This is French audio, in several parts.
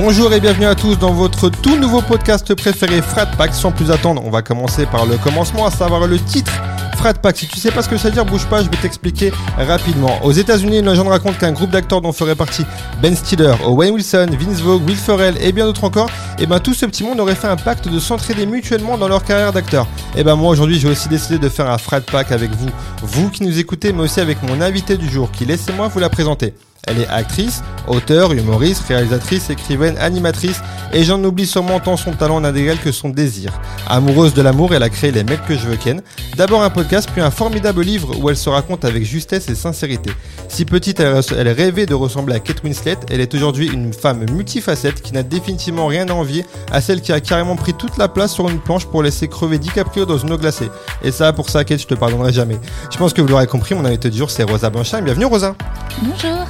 Bonjour et bienvenue à tous dans votre tout nouveau podcast préféré Frat Pack. Sans plus attendre, on va commencer par le commencement, à savoir le titre Frat Pack. Si tu sais pas ce que ça veut dire, bouge pas, je vais t'expliquer rapidement. Aux États-Unis, une légende raconte qu'un groupe d'acteurs dont ferait partie Ben Stiller, Owen Wilson, Vince Vogue, Will Ferrell et bien d'autres encore, et ben tout ce petit monde aurait fait un pacte de s'entraider mutuellement dans leur carrière d'acteur. Et ben moi aujourd'hui, j'ai aussi décidé de faire un Frat Pack avec vous, vous qui nous écoutez, mais aussi avec mon invité du jour, qui laissez-moi vous la présenter. Elle est actrice, auteure, humoriste, réalisatrice, écrivaine, animatrice et j'en oublie sûrement tant son talent n'a que son désir. Amoureuse de l'amour, elle a créé Les mecs que je veux ken. D'abord un podcast, puis un formidable livre où elle se raconte avec justesse et sincérité. Si petite, elle, rêvait de ressembler à Kate Winslet, elle est aujourd'hui une femme multifacette qui n'a définitivement rien à envier à celle qui a carrément pris toute la place sur une planche pour laisser crever DiCaprio dans une eau glacée. Et ça, pour ça, Kate, je te pardonnerai jamais. Je pense que vous l'aurez compris, mon invité du jour, c'est Rosa Blanchard. Bienvenue, Rosa. Bonjour.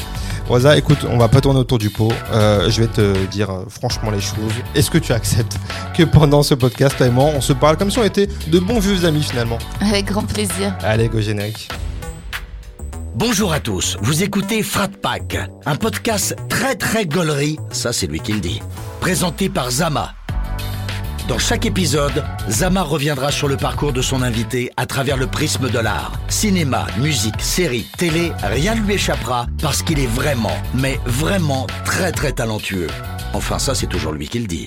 Rosa, écoute, on va pas tourner autour du pot. Euh, je vais te dire euh, franchement les choses. Est-ce que tu acceptes que pendant ce podcast, toi et moi, on se parle comme si on était de bons vieux amis finalement Avec grand plaisir. Allez, go générique. Bonjour à tous, vous écoutez Frat Pack, un podcast très très gaulerie, ça c'est lui qui le dit, présenté par Zama, dans chaque épisode, Zama reviendra sur le parcours de son invité à travers le prisme de l'art. Cinéma, musique, série, télé, rien ne lui échappera parce qu'il est vraiment, mais vraiment très très talentueux. Enfin ça c'est toujours lui qui le dit.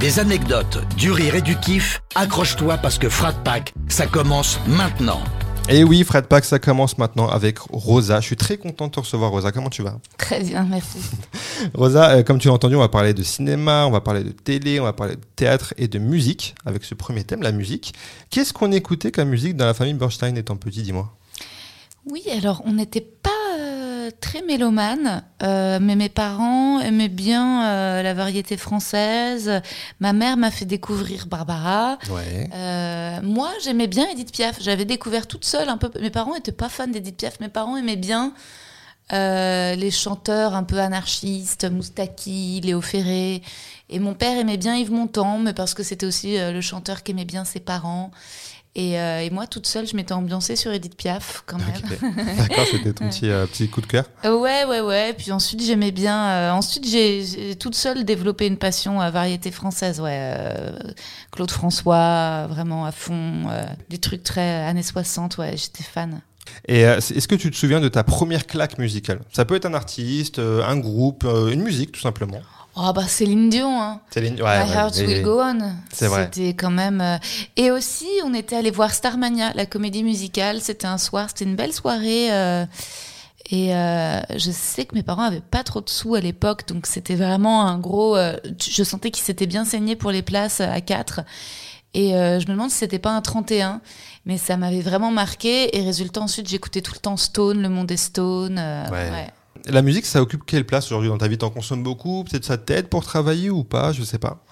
Des anecdotes, du rire et du kiff, accroche-toi parce que Frat Pack, ça commence maintenant. Et oui, Fred Pack, ça commence maintenant avec Rosa. Je suis très content de te recevoir, Rosa. Comment tu vas? Très bien, merci. Rosa, euh, comme tu l'as entendu, on va parler de cinéma, on va parler de télé, on va parler de théâtre et de musique, avec ce premier thème, la musique. Qu'est-ce qu'on écoutait comme musique dans la famille Bernstein étant petit, dis-moi? Oui, alors on n'était pas très mélomane, euh, mais mes parents aimaient bien euh, la variété française. Ma mère m'a fait découvrir Barbara. Euh, moi, j'aimais bien Edith Piaf. J'avais découvert toute seule un peu. Mes parents n'étaient pas fans d'Edith Piaf. Mes parents aimaient bien les chanteurs un peu anarchistes, Moustaki, Léo Ferré. Et mon père aimait bien Yves Montand, mais parce que c'était aussi le chanteur qu'aimaient bien ses parents. Euh, et, moi, toute seule, je m'étais ambiancée sur Edith Piaf, quand même. D'accord, c'était ton petit, euh, petit, coup de cœur? Euh, Ouais, ouais, ouais. Puis ensuite, j'aimais bien. ensuite, j'ai toute seule développé une passion à variété française, ouais. Claude François, vraiment à fond. des trucs très années 60, ouais, j'étais fan. Et est-ce que tu te souviens de ta première claque musicale? Ça peut être un artiste, un groupe, une musique, tout simplement. Oh bah Céline Dion. Hein. Céline, My Heart Will Go On. C'est vrai. C'était quand même. Euh, et aussi, on était allé voir Starmania, la comédie musicale. C'était un soir, c'était une belle soirée. Euh, et euh, je sais que mes parents avaient pas trop de sous à l'époque, donc c'était vraiment un gros. je sentais qu'ils s'étaient bien saignés pour les places à 4. Et je me demande si c'était pas un 31, mais ça m'avait vraiment marqué. Et résultat, ensuite, j'écoutais tout le temps Stone, le monde des Stone. ouais. La musique, ça occupe quelle place aujourd'hui dans ta vie? T'en consommes beaucoup Peut-être ça t'aide pour travailler ou pas? Je sais pas.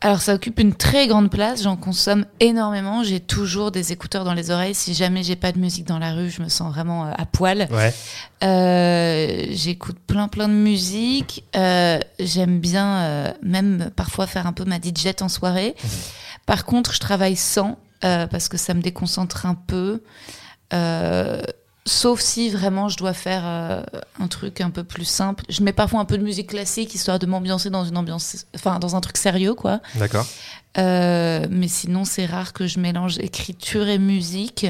Alors ça occupe une très grande place. J'en consomme énormément. J'ai toujours des écouteurs dans les oreilles. Si jamais j'ai pas de musique dans la rue, je me sens vraiment euh, à poil. Ouais. Euh, j'écoute plein plein de musique. Euh, j'aime bien même parfois faire un peu ma DJ en soirée. Mmh. Par contre, je travaille sans parce que ça me déconcentre un peu. Sauf si vraiment je dois faire euh, un truc un peu plus simple. Je mets parfois un peu de musique classique histoire de m'ambiancer dans une ambiance, enfin dans un truc sérieux quoi. D'accord. Euh, mais sinon c'est rare que je mélange écriture et musique.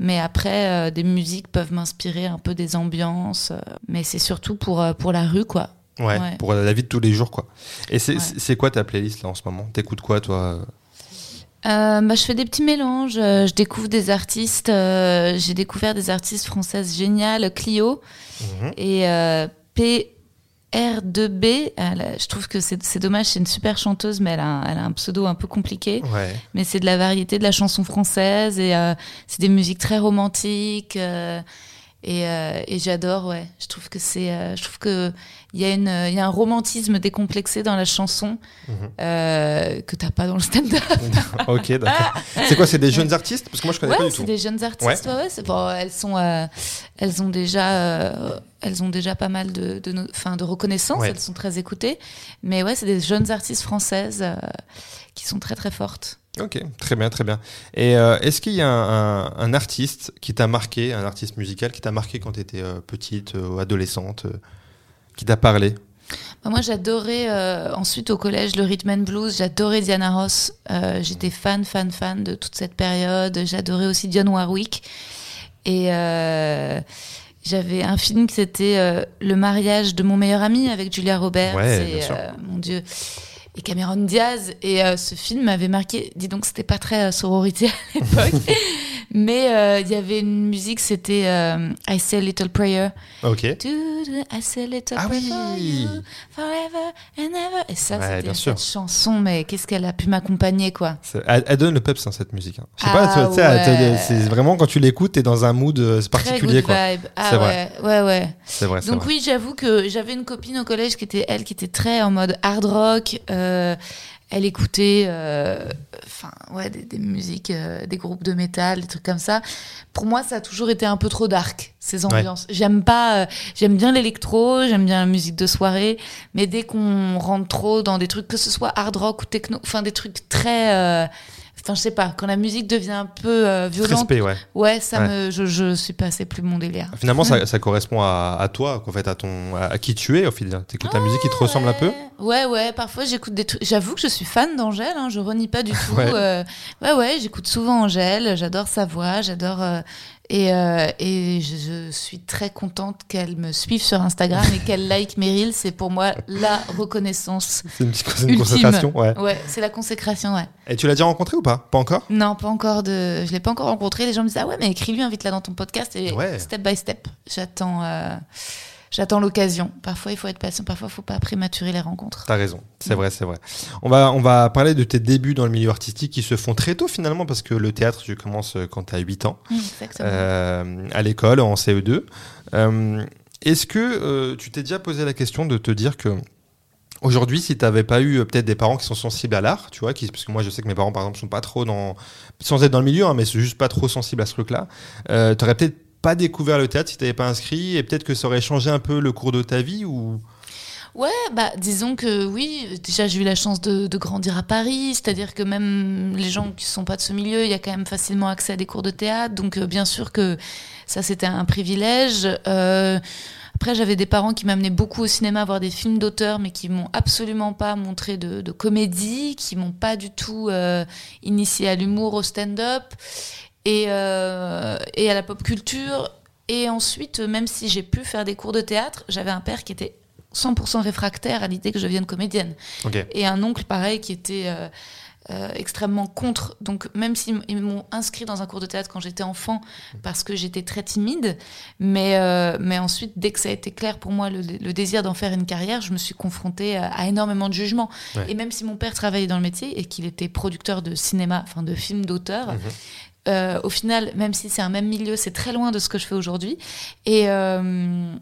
Mais après, euh, des musiques peuvent m'inspirer un peu des ambiances. mais c'est surtout pour, pour la rue quoi. Ouais, pour la vie de tous les jours quoi. Et c'est quoi ta playlist là en ce moment? T'écoutes quoi toi? Euh, bah, je fais des petits mélanges, euh, je découvre des artistes, euh, j'ai découvert des artistes françaises géniales, Clio mhm. et PR2B. je trouve que c'est dommage, c'est une super chanteuse, mais elle a, elle a, un pseudo un peu compliqué. Mais c'est de la variété de la chanson française et c'est des musiques très romantiques. Et, et j'adore, ouais. Je trouve que c'est, je trouve que il y, a une, il y a un romantisme décomplexé dans la chanson mhm. euh, que t'as pas dans le stand-up. ok, d'accord. C'est quoi C'est des jeunes artistes? Parce que moi, je connais pas du tout. c'est des jeunes artistes. Ouais. Ouais, bon, elles sont, euh, elles ont déjà, euh, elles ont déjà pas mal de, de, de reconnaissance. Elles sont très écoutées. Mais ouais, c'est des jeunes artistes françaises euh, qui sont très très fortes. Ok, très bien, très bien. Et est-ce qu'il y a un, un, artiste qui t'a marqué, un artiste musical qui t'a marqué quand tu étais petite ou adolescente qui t'a parlé? Bah, moi, j'adorais euh, ensuite au collège le rhythm and blues. J'adorais Diana Ross. Euh, J'étais fan, fan, fan de toute cette période. J'adorais aussi Dionne Warwick. Et euh, j'avais un film qui c'était euh, Le mariage de mon meilleur ami avec Julia Roberts. Ouais, et, bien sûr. euh, mon Dieu. Et Cameron Diaz. Et euh, ce film m'avait marqué. Dis donc, c'était pas très euh, sororité à l'époque. Mais euh, il y avait une musique, c'était euh, I Say a Little Prayer. Ok. I say a little Ah prayer oui. for you, forever and ever. Et ça, Ouais, c'était cette chanson, mais qu'est-ce qu'elle a pu m'accompagner, quoi. Elle, elle donne le peps, hein, cette musique. hein. Je sais Ah pas, ouais. c'est vraiment quand tu l'écoutes, t'es dans un mood euh, Très particulier, good quoi. vibe. Ah C'est ouais, ouais, ouais. C'est vrai, Donc vrai. oui, j'avoue que j'avais une copine au collège qui était elle, qui était très en mode hard rock. euh, elle écoutait, euh, ouais, des, des musiques, euh, des groupes de métal, des trucs comme ça. Pour moi, ça a toujours été un peu trop dark ces ambiances. J'aime pas, euh, j'aime bien l'électro, j'aime bien la musique de soirée, mais dès qu'on rentre trop dans des trucs, que ce soit hard rock ou techno, enfin des trucs très, euh, enfin je sais pas, quand la musique devient un peu euh, violente, Respect, ouais. ouais, ça Ouais. me, je, je suis passé plus mon délire. Finalement, ça, ça correspond à, à toi, en fait, à ton, à, à qui tu es, au final. T'écoutes la musique qui te ressemble un peu. Ouais, ouais, parfois j'écoute des trucs. J'avoue que je suis fan d'Angèle, hein, je renie pas du tout. Ouais. euh, ouais, ouais, j'écoute souvent Angèle, j'adore sa voix, j'adore. euh, et, euh, et je, je suis très contente qu'elle me suive sur Instagram et qu'elle like mes reels. C'est pour moi la reconnaissance. C'est une Ultime. consécration, ouais. Ouais, c'est la consécration, ouais. Et tu l'as déjà rencontré ou pas? Pas encore? Non, pas encore de. Je l'ai pas encore rencontré. Les gens me disent ah ouais, mais écris-lui, invite-la dans ton podcast et Ouais. step by step. J'attends. euh, J'attends l'occasion. Parfois, il faut être patient. Parfois, il faut pas prématurer les rencontres. T'as raison, c'est vrai, c'est vrai. On va, on va parler de tes débuts dans le milieu artistique qui se font très tôt finalement, parce que le théâtre, tu commences euh, quand t'as 8 ans, Exactement. euh, à l'école, en CE2. Euh, Est-ce que euh, tu t'es déjà posé la question de te dire que aujourd'hui, si t'avais pas eu euh, peut-être des parents qui sont sensibles à l'art, tu vois, qui, parce que moi je sais que mes parents par exemple sont pas trop dans, sans être dans le milieu, hein, mais c'est juste pas trop sensibles à ce truc-là, euh, t'aurais peut-être pas découvert le théâtre si t'avais pas inscrit, et peut-être que ça aurait changé un peu le cours de ta vie ou? Ouais, bah disons que oui, déjà j'ai eu la chance de, grandir à Paris, c'est-à-dire que même les gens qui sont pas de ce milieu, il y a quand même facilement accès à des cours de théâtre, donc euh, bien sûr que ça c'était un privilège. Euh, après j'avais des parents qui m'amenaient beaucoup au cinéma voir des films d'auteur, mais qui m'ont absolument pas montré de, de comédie, qui m'ont pas du tout euh, initié à l'humour, au stand-up et, euh, et à la pop culture. Et ensuite, même si j'ai pu faire des cours de théâtre, j'avais un père qui était 100% réfractaire à l'idée que je devienne comédienne. Et un oncle, pareil, qui était euh, euh, extrêmement contre. Donc, même s'ils ils m'ont inscrit dans un cours de théâtre quand j'étais enfant, parce que j'étais très timide, mais, euh, mais ensuite, dès que ça a été clair pour moi, le, le désir d'en faire une carrière, je me suis confrontée à, à énormément de jugements. Ouais. Et même si mon père travaillait dans le métier et qu'il était producteur de cinéma, enfin de films d'auteur, Mhm. Euh, au final, même si c'est un même milieu, c'est très loin de ce que je fais aujourd'hui. Euh,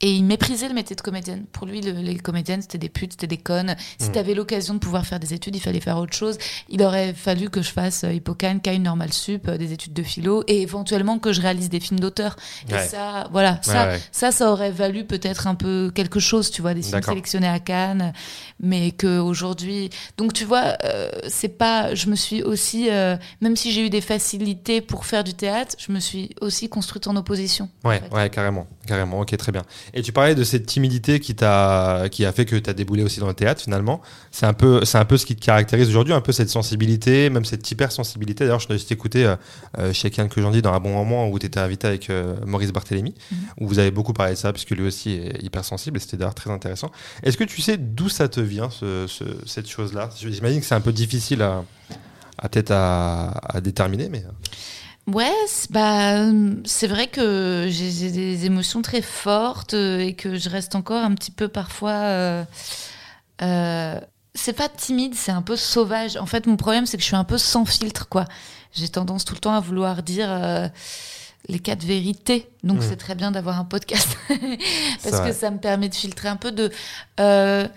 et il méprisait le métier de comédienne. Pour lui, le- les comédiennes, c'était des putes, c'était des connes. Si Mhm. tu avais l'occasion de pouvoir faire des études, il fallait faire autre chose. Il aurait fallu que je fasse euh, Hippocane, CAI, Normal Sup, euh, des études de philo, et éventuellement que je réalise des films d'auteur. Et Ouais. ça, voilà, ça, Ouais, ouais. ça, ça aurait valu peut-être un peu quelque chose, tu vois, des films sélectionnés à Cannes, mais que aujourd'hui, donc tu vois, euh, c'est pas, je me suis aussi, même si j'ai eu des facilités pour faire du théâtre, je me suis aussi construite en opposition. en Ouais, fait. ouais, carrément, carrément. Ok, très bien. Et tu parlais de cette timidité qui t'a, qui a fait que tu as déboulé aussi dans le théâtre finalement. C'est un peu, c'est un peu ce qui te caractérise aujourd'hui, un peu cette sensibilité, même cette hypersensibilité. D'ailleurs, je t'ai écouté euh, euh, chez quelqu'un que j'en dis dans un bon moment où tu étais invité avec euh, Maurice Barthélémy, Mhm. où vous avez beaucoup parlé de ça, puisque lui aussi est hypersensible et c'était d'ailleurs très intéressant. Est-ce que tu sais d'où ça te vient, ce, ce- cette chose-là? J'imagine que c'est un peu difficile à, à peut-être à, à déterminer, mais. Ouais, bah, euh, c'est vrai que j'ai des émotions très fortes euh, et que je reste encore un petit peu parfois. euh, euh, c'est pas timide, c'est un peu sauvage. En fait, mon problème, c'est que je suis un peu sans filtre, quoi. J'ai tendance tout le temps à vouloir dire euh, les quatre vérités. Donc, Mhm. c'est très bien d'avoir un podcast parce que ça me permet de filtrer un peu de. euh,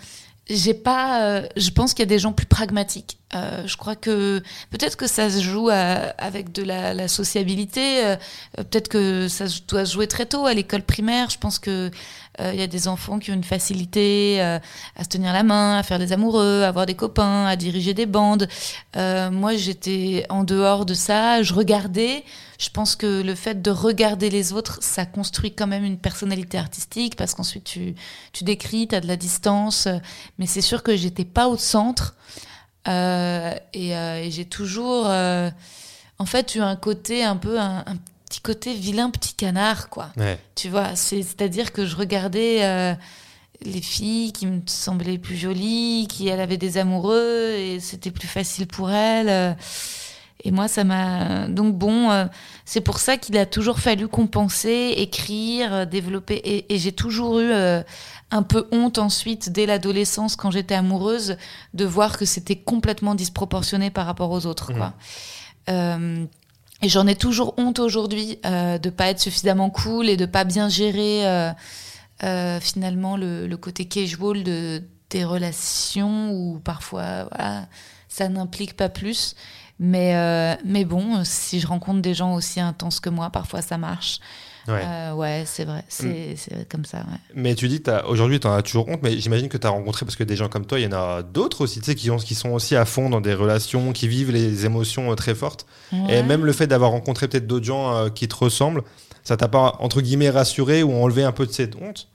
j'ai pas. euh, je pense qu'il y a des gens plus pragmatiques Euh, je crois que peut-être que ça se joue à- avec de la, la sociabilité. euh, peut-être que ça doit se jouer très tôt à l'école primaire. Je pense que euh, il y a des enfants qui ont une facilité euh, à se tenir la main, à faire des amoureux, à avoir des copains, à diriger des bandes. Moi, j'étais en dehors de ça. Je regardais. Je pense que le fait de regarder les autres, ça construit quand même une personnalité artistique parce qu'ensuite tu, tu décris, tu as de la distance. Mais c'est sûr que j'étais pas au centre. Euh, et euh, et j'ai toujours, euh, en fait, eu un côté un peu, un, un petit côté vilain petit canard, quoi. Ouais. Tu vois, c'est- c'est-à-dire que je regardais euh, les filles qui me semblaient plus jolies, qui elles avaient des amoureux et c'était plus facile pour elles. euh, et moi, ça m'a. Donc, bon, euh, c'est pour ça qu'il a toujours fallu compenser, écrire, euh, développer. Et, et j'ai toujours eu euh, un peu honte ensuite, dès l'adolescence, quand j'étais amoureuse, de voir que c'était complètement disproportionné par rapport aux autres. Quoi. Euh, et j'en ai toujours honte aujourd'hui de pas être suffisamment cool et de pas bien gérer finalement le, le côté casual de des relations où parfois voilà, ça n'implique pas plus. Mais, euh, mais bon, si je rencontre des gens aussi intenses que moi, parfois ça marche. Ouais. Euh, ouais, c'est vrai, c'est c'est comme ça. Ouais. Mais tu dis, aujourd'hui, tu en as toujours honte, mais j'imagine que tu as rencontré, parce que des gens comme toi, il y en a d'autres aussi, tu sais, qui, ont, qui sont aussi à fond dans des relations, qui vivent les émotions euh, très fortes. Et même le fait d'avoir rencontré peut-être d'autres gens qui te ressemblent, ça t'a pas, entre guillemets, rassuré ou enlevé un peu de cette honte?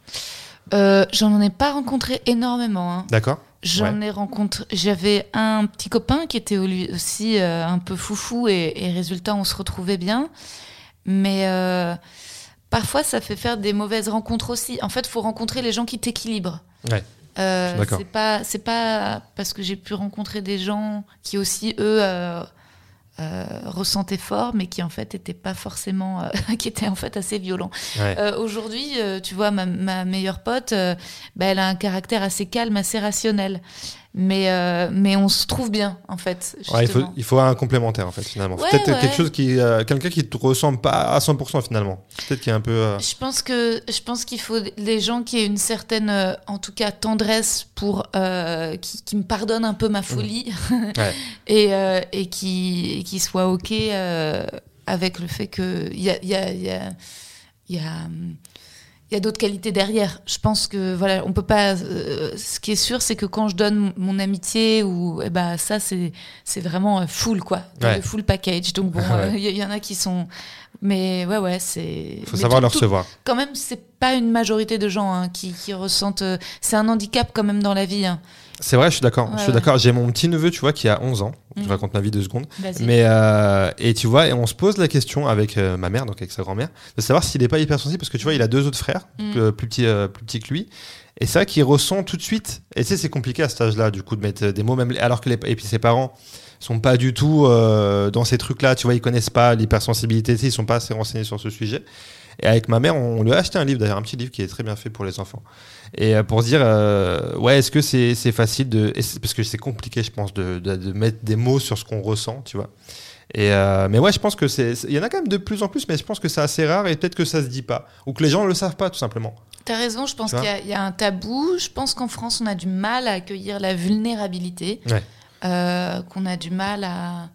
Euh, J'en ai pas rencontré énormément. hein. D'accord J'en ai rencontré. J'avais un petit copain qui était aussi euh, un peu foufou et, et résultat, on se retrouvait bien. Mais euh, parfois, ça fait faire des mauvaises rencontres aussi. En fait, faut rencontrer les gens qui t'équilibrent. Ouais. Euh, c'est pas, c'est pas parce que j'ai pu rencontrer des gens qui aussi eux euh, ressentaient fort, mais qui en fait étaient pas forcément, euh, qui étaient en fait assez violents. Ouais. Euh, Aujourd'hui, tu vois, ma, ma meilleure pote, bah, elle a un caractère assez calme, assez rationnel. Mais, euh, mais on se trouve bien, en fait. Ouais, il, faut, justement. il faut un complémentaire, en fait, finalement. Ouais, peut-être ouais. quelque chose qui. euh, Quelqu'un qui te ressemble pas à 100%, finalement. Peut-être qu'il est un peu. euh, Je pense que je pense qu'il faut des gens qui aient une certaine, euh, en tout cas, tendresse pour qui, qui me pardonnent un peu ma folie Ouais. et, et qui et qui soient ok avec le fait que il y a y a y a y a, hum, il y a d'autres qualités derrière. Je pense que voilà, on peut pas. euh, ce qui est sûr, c'est que quand je donne mon, amitié ou eh ben ça c'est c'est vraiment euh, full quoi, Ouais. le full package. Donc bon, Ouais. euh, il y, y en a qui sont, mais ouais ouais c'est. faut mais savoir tout- le tout- recevoir. quand même, c'est pas une majorité de gens hein, qui, qui ressentent. euh, c'est un handicap quand même dans la vie. hein. C'est vrai, je suis d'accord. Ouais, je suis ouais. d'accord. J'ai mon petit neveu, tu vois, qui a 11 ans. Je Mhm. raconte ma vie deux secondes. Mais euh, et tu vois, et on se pose la question avec euh, ma mère, donc avec sa grand-mère, de savoir s'il n'est pas hypersensible parce que tu vois, il a deux autres frères, euh, plus petits, euh, plus petits que lui. Et vrai qu'il ressent tout de suite. Et tu sais, c'est compliqué à cet âge-là, du coup, de mettre des mots, même alors que les, et puis ses parents sont pas du tout euh, dans ces trucs-là. Tu vois, ils connaissent pas l'hypersensibilité, ils sont pas assez renseignés sur ce sujet. Et avec ma mère, on lui a acheté un livre, d'ailleurs, un petit livre qui est très bien fait pour les enfants. Et euh, pour se dire, euh, ouais, est-ce que c'est c'est facile de. Parce que c'est compliqué, je pense, de, de, de mettre des mots sur ce qu'on ressent, tu vois. Et euh, mais ouais, je pense que c'est. Il y en a quand même de plus en plus, mais je pense que c'est assez rare et peut-être que ça se dit pas. Ou que les gens le savent pas, tout simplement. T'as raison, je pense qu'il y, a- il y a un tabou. Je pense qu'en France, on a du mal à accueillir la vulnérabilité. Ouais. Euh, qu'on a du mal à.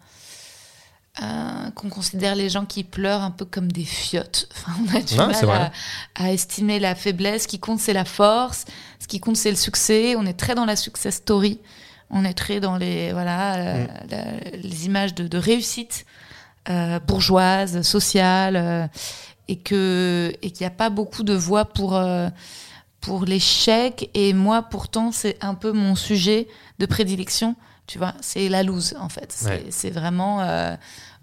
À- qu'on considère les gens qui pleurent un peu comme des fiottes. Enfin, on a du c'est mal à, à estimer la faiblesse. Ce qui compte, c'est la force. Ce qui compte, c'est le succès. On est très dans la success story. On est très dans les, voilà, euh, Mm. la- les images de, de réussite euh, bourgeoise, sociale, euh, et que et qu'il n'y a pas beaucoup de voix pour euh, pour l'échec. Et moi, pourtant, c'est un peu mon sujet de prédilection. Tu vois, c'est la loose en fait. C'est Ouais. vraiment euh,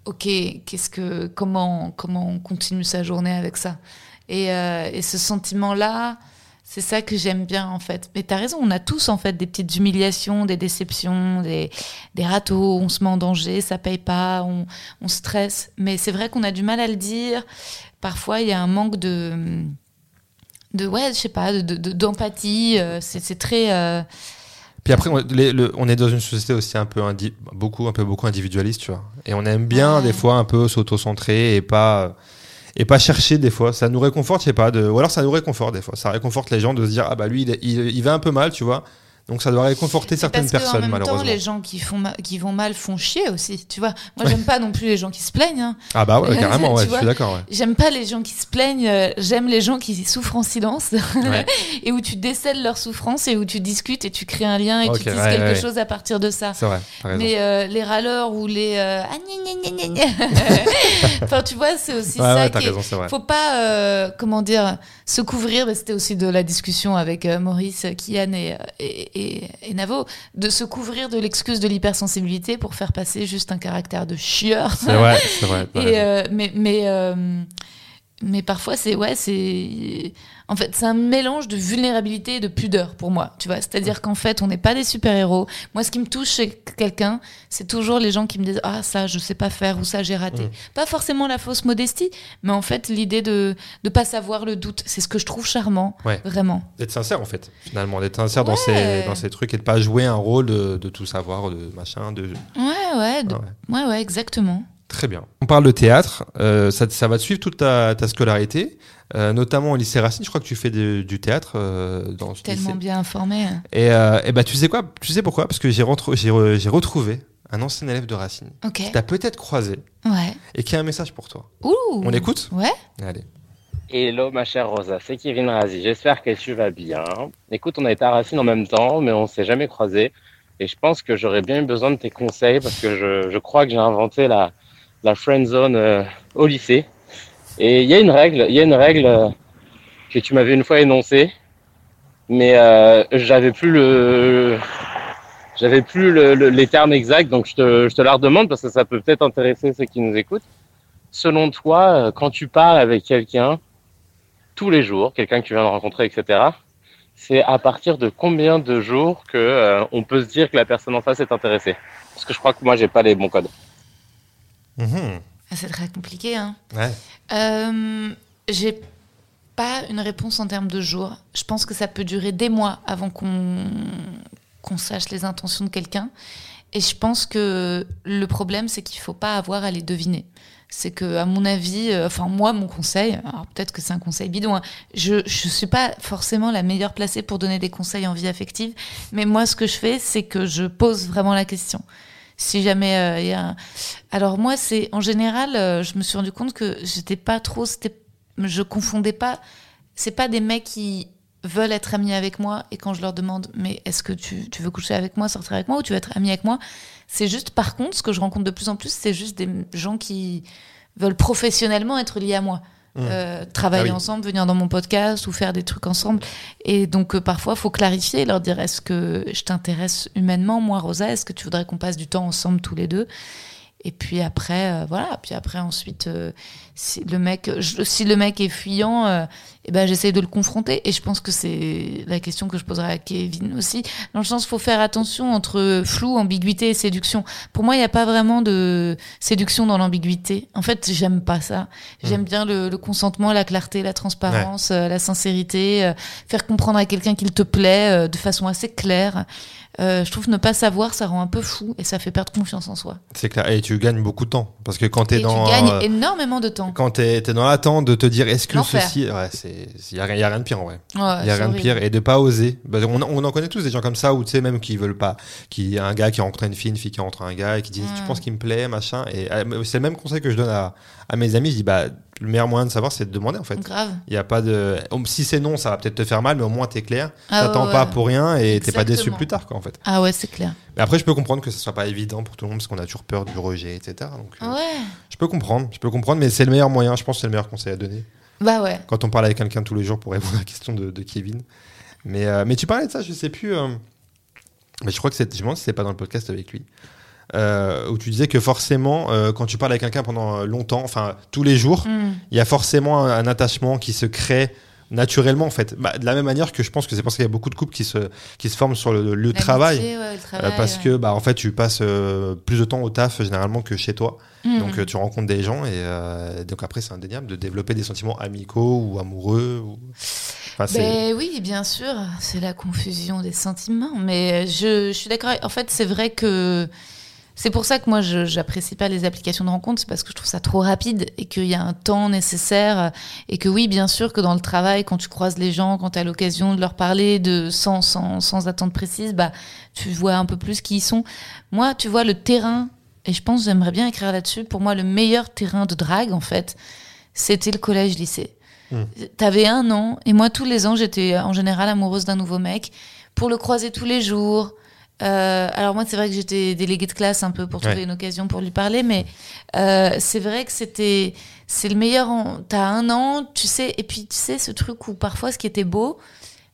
ok. Qu'est-ce que comment comment on continue sa journée avec ça? Et, euh, et ce sentiment-là, c'est ça que j'aime bien en fait. Mais t'as raison, on a tous en fait des petites humiliations, des déceptions, des, des râteaux, on se met en danger, ça paye pas, on, on stresse. Mais c'est vrai qu'on a du mal à le dire. Parfois, il y a un manque de, de ouais, je sais pas, de- de- d'empathie. euh, c'est c'est très. euh, Puis après, on, les- le- on est dans une société aussi un peu, indi- beaucoup, un peu beaucoup individualiste, tu vois. Et on aime bien Ouais. des fois un peu s'auto-centrer et pas et pas chercher des fois. Ça nous réconforte, je sais pas. De, ou alors ça nous réconforte des fois. Ça réconforte les gens de se dire ah bah lui il, il va un peu mal, tu vois. Donc ça doit réconforter certaines Parce que, personnes, en même malheureusement. temps, les gens qui, font ma- qui vont mal font chier aussi. Tu vois, moi, j'aime pas non plus les gens qui se plaignent. hein. Ah bah ouais, carrément, ouais, je vois suis d'accord. Ouais. J'aime pas les gens qui se plaignent, euh, j'aime les gens qui souffrent en silence Ouais. et où tu décèles leur souffrance et où tu discutes et tu crées un lien et Ok, tu dises ouais, quelque ouais. chose à partir de ça. C'est vrai. Mais euh, les râleurs ou les euh, ah, gna, gna, gna, enfin tu vois c'est aussi Ouais, ça ouais, qui raison, vrai. faut pas euh, comment dire se couvrir c'était aussi de la discussion avec euh, Maurice Kian et, et, et, et Navo de se couvrir de l'excuse de l'hypersensibilité pour faire passer juste un caractère de chieur C'est vrai, c'est vrai. et euh, mais mais euh, mais parfois c'est ouais c'est en fait c'est un mélange de vulnérabilité et de pudeur pour moi tu vois c'est-à-dire qu'en fait on n'est pas des super héros moi ce qui me touche chez quelqu'un c'est toujours les gens qui me disent ah ça je sais pas faire ou ça j'ai raté Mm. pas forcément la fausse modestie mais en fait l'idée de de pas savoir le doute c'est ce que je trouve charmant Ouais. vraiment D'être sincère en fait, finalement, d'être sincère dans, ces, dans ces trucs et de pas jouer un rôle de, de tout savoir, de machin, de... ouais ouais de- ouais. ouais ouais exactement Très bien. On parle de théâtre, euh, ça, ça va te suivre toute ta, ta scolarité, euh, notamment au lycée Racine, je crois que tu fais de- du théâtre euh, dans ce tellement lycée. bien informé Et, euh, et bah tu sais quoi Tu sais pourquoi? Parce que j'ai retro- j'ai re- j'ai retrouvé un ancien élève de Racine ok qui t'a peut-être croisé ouais et qui a un message pour toi. Ouh. On écoute ouais Allez. Hello ma chère Rosa, c'est Kevin Razi, j'espère que tu vas bien. Écoute, on a été à Racine en même temps, mais on s'est jamais croisés. Et je pense que j'aurais bien eu besoin de tes conseils parce que je, je crois que j'ai inventé la, la friend zone euh, au lycée. Et il y a une règle, il y a une règle euh, que tu m'avais une fois énoncée, mais euh, j'avais plus le, j'avais plus le- le- les termes exacts, donc je te, je te la redemande parce que ça peut peut-être intéresser ceux qui nous écoutent. Selon toi, euh, quand tu parles avec quelqu'un, tous les jours, quelqu'un que tu viens de rencontrer, etc. C'est à partir de combien de jours que euh, on peut se dire que la personne en face est intéressée? Parce que je crois que moi j'ai pas les bons codes. Mhm. Ah, c'est très compliqué hein Ouais. Euh, j'ai pas une réponse en termes de jours. Je pense que ça peut durer des mois avant qu'on qu'on sache les intentions de quelqu'un. Et je pense que le problème, c'est qu'il faut pas avoir à les deviner. C'est que, à mon avis, euh, enfin moi, mon conseil, alors peut-être que c'est un conseil bidon, hein, je je suis pas forcément la meilleure placée pour donner des conseils en vie affective, mais moi, ce que je fais, c'est que je pose vraiment la question. Si jamais euh, il y a, un- alors moi, c'est en général, euh, je me suis rendu compte que j'étais pas trop, je confondais pas. C'est pas des mecs qui veulent être amis avec moi et quand je leur demande, mais est-ce que tu, tu veux coucher avec moi, sortir avec moi ou tu veux être ami avec moi? C'est juste, par contre, ce que je rencontre de plus en plus, c'est juste des gens qui veulent professionnellement être liés à moi. Mmh. Euh, travailler Ah oui. ensemble, venir dans mon podcast ou faire des trucs ensemble. Et donc euh, parfois, faut clarifier, leur dire est-ce que je t'intéresse humainement, moi Rosa, est-ce que tu voudrais qu'on passe du temps ensemble tous les deux? Et puis après, euh, voilà. Puis après, ensuite, euh, si le mec, je- si le mec est fuyant, euh, eh ben j'essaye de le confronter. Et je pense que c'est la question que je poserai à Kevin aussi. Dans le sens, faut faire attention entre flou, ambiguïté et séduction. Pour moi, il n'y a pas vraiment de séduction dans l'ambiguïté. En fait, j'aime pas ça. J'aime bien le, le consentement, la clarté, la transparence, euh, la sincérité, euh, faire comprendre à quelqu'un qu'il te plaît euh, de façon assez claire. Euh, je trouve ne pas savoir, ça rend un peu fou et ça fait perdre confiance en soi. C'est clair. Et tu gagnes beaucoup de temps. Parce que quand t'es dans. tu gagnes euh, énormément de temps. quand t'es t'es dans l'attente de te dire est-ce que ceci. Ouais. Il y a, rien- y a rien de pire en vrai. Ouais, Il y a rien de pire. Et de pas oser. Bah, on, on en connaît tous des gens comme ça où tu sais, même qui veulent pas. Qui, un gars qui rencontre une fille, une fille qui rencontre un gars et qui dit Tu penses qu'il me plaît, machin. Et euh, c'est le même conseil que je donne à, à mes amis. Je dis Bah, le meilleur moyen de savoir, c'est de demander en fait. Grave. Il y a pas de. Si c'est non, ça va peut-être te faire mal, mais au moins t'es clair. Ah T'attends ouais, pas ouais. pour rien et t'es pas déçu plus tard, quoi, en fait. Ah ouais, c'est clair. Mais après, je peux comprendre que ce soit pas évident pour tout le monde parce qu'on a toujours peur du rejet, etc. Donc, euh, Ouais. je peux comprendre, je peux comprendre, mais c'est le meilleur moyen. Je pense que c'est le meilleur conseil à donner Bah ouais. quand on parle avec quelqu'un tous les jours pour répondre à la question de, de Kevin. Mais, euh, mais tu parlais de ça, je sais plus. euh, mais je crois que c'est. Je me demande si c'était pas dans le podcast avec lui. Euh, où tu disais que forcément, euh, quand tu parles avec quelqu'un pendant euh, longtemps, enfin tous les jours, Hmm. il y a forcément un, un attachement qui se crée naturellement en fait. Bah, de la même manière que je pense que c'est parce qu'il y a beaucoup de couples qui se, qui se forment sur le lieu de travail. Ouais, le Euh, travail, parce ouais. que bah en fait tu passes euh, plus de temps au taf généralement que chez toi Hmm. donc euh, tu rencontres des gens et donc après c'est indéniable de développer des sentiments amicaux ou amoureux ou... Enfin, Ben oui, bien sûr, c'est la confusion des sentiments. Mais je, je suis d'accord. En fait, c'est vrai que C'est pour ça que moi, je j'apprécie pas les applications de rencontre, c'est parce que je trouve ça trop rapide et qu'il y a un temps nécessaire. Et que oui, bien sûr, que dans le travail, quand tu croises les gens, quand tu as l'occasion de leur parler de, sans, sans, sans attente précise, bah, tu vois un peu plus qui ils sont. Moi, tu vois, le terrain, et je pense j'aimerais bien écrire là-dessus, pour moi, le meilleur terrain de drague, en fait, c'était le collège-lycée. Hmm. T'avais un an, et moi, tous les ans, j'étais en général amoureuse d'un nouveau mec pour le croiser tous les jours. Euh, alors moi, c'est vrai que j'étais déléguée de classe un peu pour trouver Ouais. une occasion pour lui parler, mais euh, c'est vrai que c'était c'est le meilleur. En... T'as un an, tu sais, et puis tu sais ce truc où parfois ce qui était beau,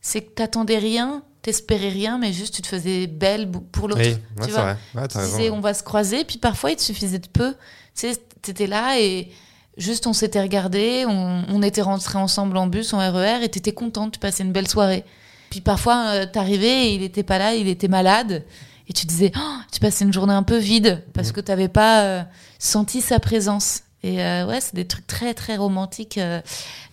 c'est que t'attendais rien, t'espérais rien, mais juste tu te faisais belle pour l'autre. Oui, ouais, tu c'est vois vrai. Ouais, tu disais on va se croiser, puis parfois il te suffisait de peu. Tu sais, t'étais là et juste on s'était regardé, on, on était rentrés ensemble en bus, en RER, et t'étais contente, tu passais une belle soirée. Puis parfois euh, t'arrivais et il était pas là, il était malade, et tu disais Oh, tu passais une journée un peu vide parce que t'avais pas euh, senti sa présence. Et euh, ouais, c'est des trucs très très romantiques euh,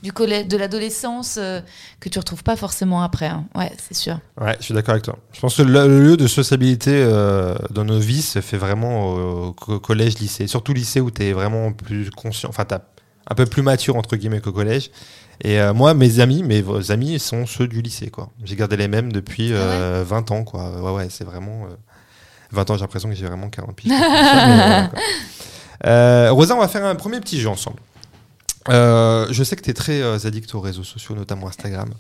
du collège, de l'adolescence euh, que tu retrouves pas forcément après. hein. Ouais, c'est sûr. Ouais, je suis d'accord avec toi. Je pense que le, lieu de sociabilité dans nos vies se fait vraiment au, au collège, lycée. Surtout lycée où tu es vraiment plus conscient, enfin, t'as un peu plus mature, entre guillemets, qu'au collège. Et euh, moi, mes amis, mes vos amis sont ceux du lycée, quoi. J'ai gardé les mêmes depuis euh, 20 ans, quoi. Ouais, ouais, c'est vraiment... euh, 20 ans, j'ai l'impression que j'ai vraiment 40 piges. Voilà. Euh, Rosa, on va faire un premier petit jeu ensemble. Euh, je sais que tu es très addict aux réseaux sociaux, notamment Instagram.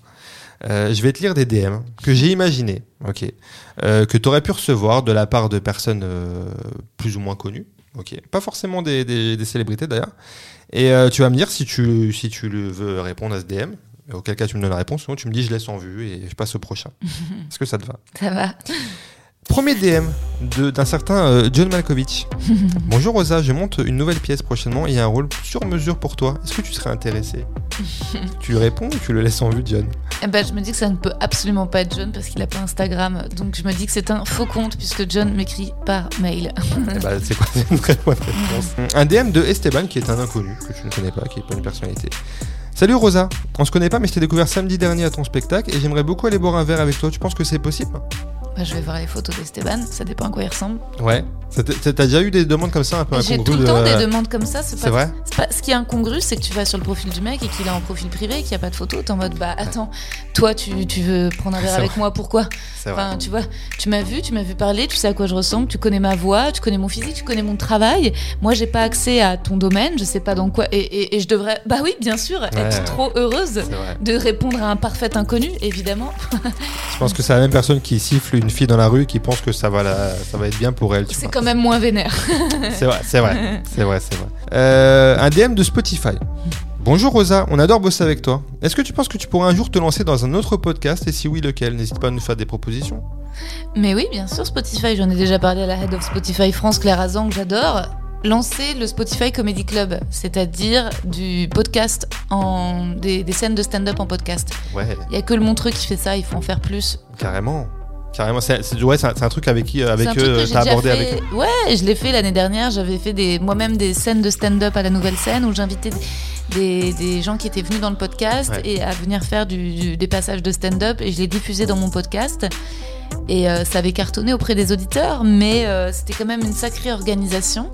Je vais te lire des DM que j'ai imaginé, ok, que tu aurais pu recevoir de la part de personnes plus ou moins connues, ok, pas forcément des, des- des célébrités d'ailleurs. Et euh, tu vas me dire si tu, si tu veux répondre à ce DM, auquel cas tu me donnes la réponse, sinon tu me dis je laisse en vue et je passe au prochain. Est-ce que ça te va? Ça va. Premier DM d'un certain euh, John Malkovich. Bonjour Rosa, je monte une nouvelle pièce prochainement et il y a un rôle sur mesure pour toi. Est-ce que tu serais intéressé Tu lui réponds ou tu le laisses en vue, John? Eh ben, je me dis que ça ne peut absolument pas être John parce qu'il a pas Instagram. Donc je me dis que c'est un faux compte puisque John m'écrit par mail. Eh ben, c'est quoi une très bonne réponse. Un DM de Esteban qui est un inconnu que tu ne connais pas, qui n'est pas une personnalité. Salut Rosa, on se connaît pas mais je t'ai découvert samedi dernier à ton spectacle et j'aimerais beaucoup aller boire un verre avec toi. Tu penses que c'est possible? Bah, je vais voir les photos d'Esteban, ça dépend à quoi il ressemble. Ouais. T'as déjà eu des demandes comme ça un peu J'ai incongrues tout le de- temps des demandes comme ça. C'est vrai? pas- ce qui est incongru, c'est que tu vas sur le profil du mec et qu'il est en profil privé et qu'il n'y a pas de photo. T'es en mode, bah attends, toi tu, tu veux prendre un verre avec moi, pourquoi? C'est vrai. Enfin, tu vois, tu m'as vu, tu m'as vu parler, tu sais à quoi je ressemble, tu connais ma voix, tu connais mon physique, tu connais mon travail. Moi, j'ai pas accès à ton domaine, je sais pas dans quoi. Et, et- et je devrais, bah oui, bien sûr, Ouais. Trop heureuse de répondre à un parfait inconnu, évidemment. Je pense que c'est la même personne qui siffle une fille dans la rue qui pense que ça va, la- ça va être bien pour elle. C'est quand même moins vénère. C'est vrai, c'est vrai, c'est vrai, c'est vrai. Euh, un DM de Spotify. Bonjour Rosa, on adore bosser avec toi. Est-ce que tu penses que tu pourrais un jour te lancer dans un autre podcast et si oui lequel? N'hésite pas à nous faire des propositions. Mais oui, bien sûr, Spotify. J'en ai déjà parlé à la head of Spotify France, Claire Azan, que j'adore. Lancer le Spotify Comedy Club, c'est-à-dire du podcast en des, des scènes de stand-up en podcast. Ouais, Il y a que le Montreux qui fait ça, il faut en faire plus. carrément. Carrément, c'est ouais, c'est un, un truc avec qui, avec un truc eux, j'ai t'as abordé fait. avec eux. Ouais, je l'ai fait l'année dernière. J'avais fait des, moi-même des scènes de stand-up à la nouvelle scène où j'invitais des, des gens qui étaient venus dans le podcast Ouais. et à venir faire du, du- des passages de stand-up et je les diffusais dans mon podcast. Et euh, ça avait cartonné auprès des auditeurs, mais euh, c'était quand même une sacrée organisation.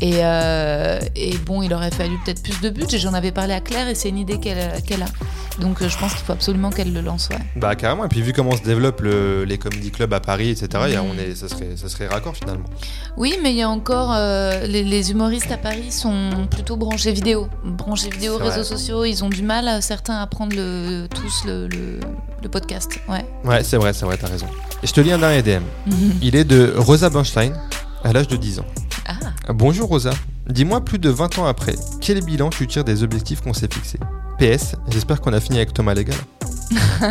Et, euh, et bon, il aurait fallu peut-être plus de budget. J'en avais parlé à Claire et c'est une idée qu'elle qu'elle a. Donc euh, je pense qu'il faut absolument qu'elle le lance. Ouais. Bah carrément, et puis vu comment se développent le- les comedy clubs à Paris, etc., Mm. on est, ça, serait, ça serait raccord finalement. Oui, mais il y a encore euh, les, les humoristes à Paris sont plutôt branchés vidéo, branchés vidéo, réseaux vrai. sociaux. Ils ont du mal, euh, certains, à prendre le, tous le, le, le podcast. Ouais. Ouais, c'est vrai, c'est vrai, t'as raison. Et je te lis un dernier DM. Il est de Rosa Bernstein, à l'âge de 10 ans. ah, Bonjour Rosa, dis-moi plus de 20 ans après, quel bilan tu tires des objectifs qu'on s'est fixés? PS, j'espère qu'on a fini avec Thomas Legal.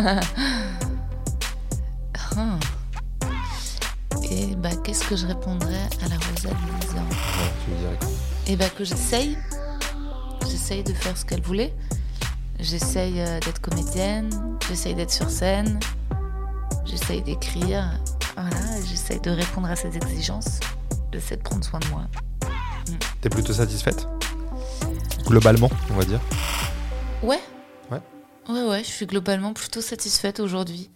ah. Et bah, qu'est-ce que je répondrais à la Rosa de 10 ans Ouais, tu me dirais quoi Et bah, que j'essaye. J'essaye de faire ce qu'elle voulait. J'essaye euh, d'être comédienne. J'essaye d'être sur scène. J'essaye d'écrire. Voilà, j'essaye de répondre à ses exigences. J'essaie de prendre soin de moi. T'es plutôt satisfaite Globalement, on va dire. Ouais. Ouais. Ouais, ouais, je suis globalement plutôt satisfaite aujourd'hui.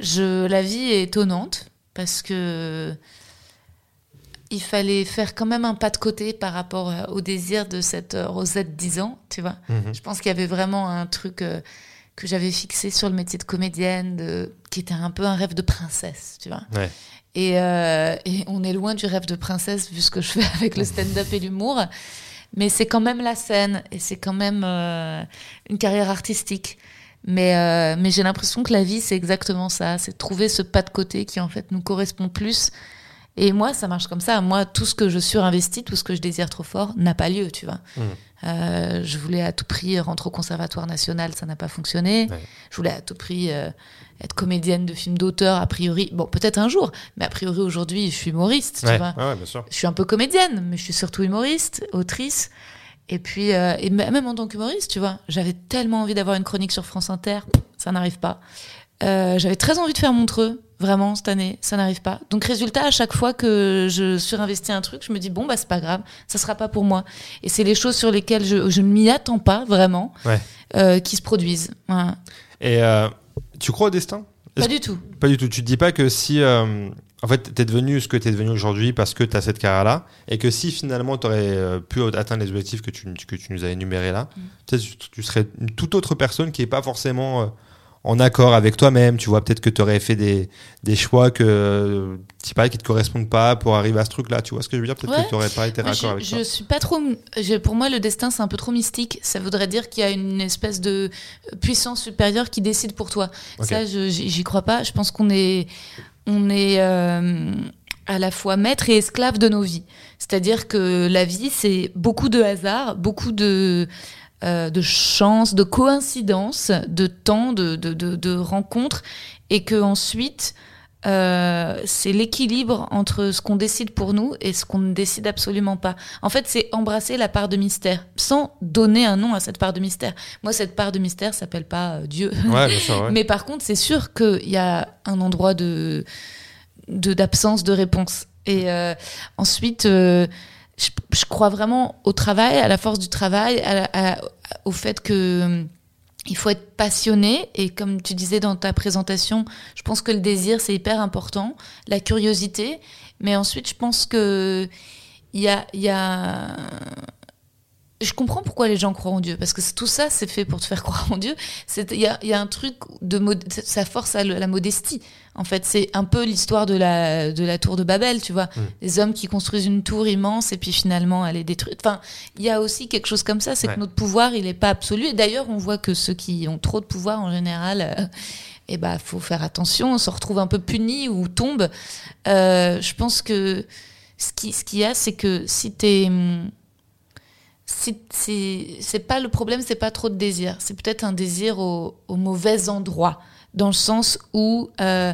Je, la vie est étonnante parce que il fallait faire quand même un pas de côté par rapport euh, au désir de cette euh, Rosette 10 ans, tu vois. Mhm. Je pense qu'il y avait vraiment un truc euh, que j'avais fixé sur le métier de comédienne, de, qui était un peu un rêve de princesse, tu vois. Ouais. Et, euh, et on est loin du rêve de princesse vu ce que je fais avec le stand-up et l'humour. Mais c'est quand même la scène et c'est quand même euh, une carrière artistique. Mais, euh, mais j'ai l'impression que la vie, c'est exactement ça. C'est trouver ce pas de côté qui, en fait, nous correspond plus. Et moi, ça marche comme ça. Moi, tout ce que je surinvestis, tout ce que je désire trop fort, n'a pas lieu, tu vois. Euh, je voulais à tout prix rentrer au Conservatoire national, ça n'a pas fonctionné. Ouais. Je voulais à tout prix euh, être comédienne de films d'auteur, a priori. Bon, peut-être un jour, mais a priori aujourd'hui, je suis humoriste, tu vois. ouais, ouais, bien sûr. Je suis un peu comédienne, mais je suis surtout humoriste, autrice. Et puis, euh, et même en tant qu'humoriste, tu vois, j'avais tellement envie d'avoir une chronique sur France Inter, ça n'arrive pas. Euh, j'avais très envie de faire Montreux, vraiment, cette année, ça n'arrive pas. Donc, résultat, à chaque fois que je surinvestis un truc, je me dis, bon, bah, c'est pas grave, ça sera pas pour moi. Et c'est les choses sur lesquelles je, ne m'y attends pas, vraiment, Ouais. euh, qui se produisent. Voilà. Et tu crois au destin? Pas du tout. Pas du tout. Tu te dis pas que si, euh, en fait, t'es devenu ce que t'es devenu aujourd'hui parce que t'as cette carrière-là, et que si finalement t'aurais euh, pu atteindre les objectifs que tu, que tu nous as énumérés là, Mm. tu, tu serais une toute autre personne qui est pas forcément euh, en accord avec toi-même. Tu vois, peut-être que t'aurais fait des, des choix que, pas, qui te correspondent pas pour arriver à ce truc-là. Tu vois ce que je veux dire? Peut-être Ouais. que t'aurais pas été Moi, raccord je, avec je toi. suis pas trop. pour moi, le destin, c'est un peu trop mystique. Ça voudrait dire qu'il y a une espèce de puissance supérieure qui décide pour toi. Ok. Ça, j'y crois pas. Je pense qu'on est, on est euh, à la fois maître et esclave de nos vies. C'est-à-dire que la vie, c'est beaucoup de hasard, beaucoup de euh, de chance, de coïncidence, de temps, de, de, de, de rencontres, et que ensuite euh, c'est l'équilibre entre ce qu'on décide pour nous et ce qu'on ne décide absolument pas. En fait, c'est embrasser la part de mystère, sans donner un nom à cette part de mystère. Moi, cette part de mystère s'appelle pas euh, Dieu. Ouais, bien sûr. ouais. Mais par contre, c'est sûr qu'il y a un endroit de de- d'absence de, réponse. Et euh, ensuite, euh, je, crois vraiment au travail, à la force du travail, au fait que hum, il faut être passionné. Et comme tu disais dans ta présentation, je pense que le désir, c'est hyper important, la curiosité. Mais ensuite, je pense que il y a, y a je comprends pourquoi les gens croient en Dieu, parce que tout ça, c'est fait pour te faire croire en Dieu. Il y a, y a un truc de ça force à la modestie. En fait, c'est un peu l'histoire de la, de la tour de Babel, tu vois. Mm. Les hommes qui construisent une tour immense et puis finalement elle est détruite. Enfin, il y a aussi quelque chose comme ça, c'est Ouais. que notre pouvoir, il n'est pas absolu. Et d'ailleurs, on voit que ceux qui ont trop de pouvoir, en général, euh, eh ben, faut faire attention, on se retrouve un peu puni ou tombe. Euh, je pense que ce qui- ce qu'il y a, c'est que si t'es hum, si, si- c'est pas le problème, c'est pas trop de désir. C'est peut-être un désir au, au mauvais endroit, dans le sens où euh,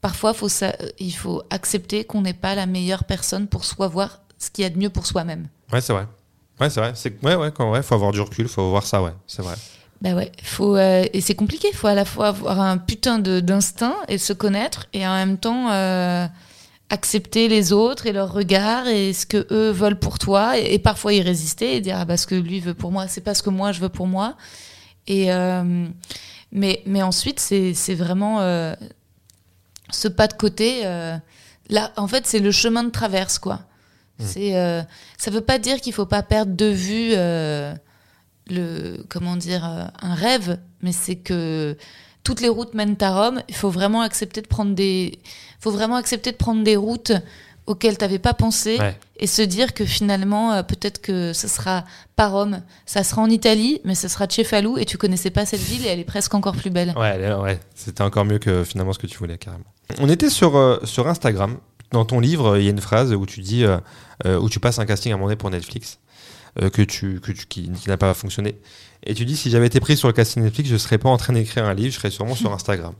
parfois faut ça, il faut accepter qu'on n'est pas la meilleure personne pour soi voir ce qu'il y a de mieux pour soi-même. Ouais, c'est vrai. Ouais, c'est vrai. C'est ouais, ouais, quand ouais, faut avoir du recul, faut voir ça, ouais, c'est vrai. Bah ouais, faut euh, et c'est compliqué. Il faut à la fois avoir un putain de d'instinct et se connaître, et en même temps euh, accepter les autres et leurs regards et ce que eux veulent pour toi, et, et parfois y résister et dire ah bah ce que lui veut pour moi, c'est pas ce que moi je veux pour moi. Et euh, mais mais ensuite c'est vraiment euh, ce pas de côté. euh, là, en fait, c'est le chemin de traverse quoi. C'est euh, ça veut pas dire qu'il faut pas perdre de vue. le comment dire un rêve mais c'est que toutes les routes mènent à Rome il faut vraiment accepter de prendre des faut vraiment accepter de prendre des routes auxquelles tu n'avais pas pensé Ouais. et se dire que finalement euh, peut-être que ce sera pas Rome ça sera en Italie mais ce sera Cefalù et tu connaissais pas cette ville et elle est presque encore plus belle Ouais, ouais, c'était encore mieux que finalement ce que tu voulais carrément. On était sur, euh, sur Instagram. Dans ton livre, il y a une phrase où tu dis, euh, où tu passes un casting à un moment donné pour Netflix, euh, que tu, que tu, qui, qui n'a pas fonctionné. Et tu dis, si j'avais été pris sur le casting Netflix, je serais pas en train d'écrire un livre, je serais sûrement sur Instagram.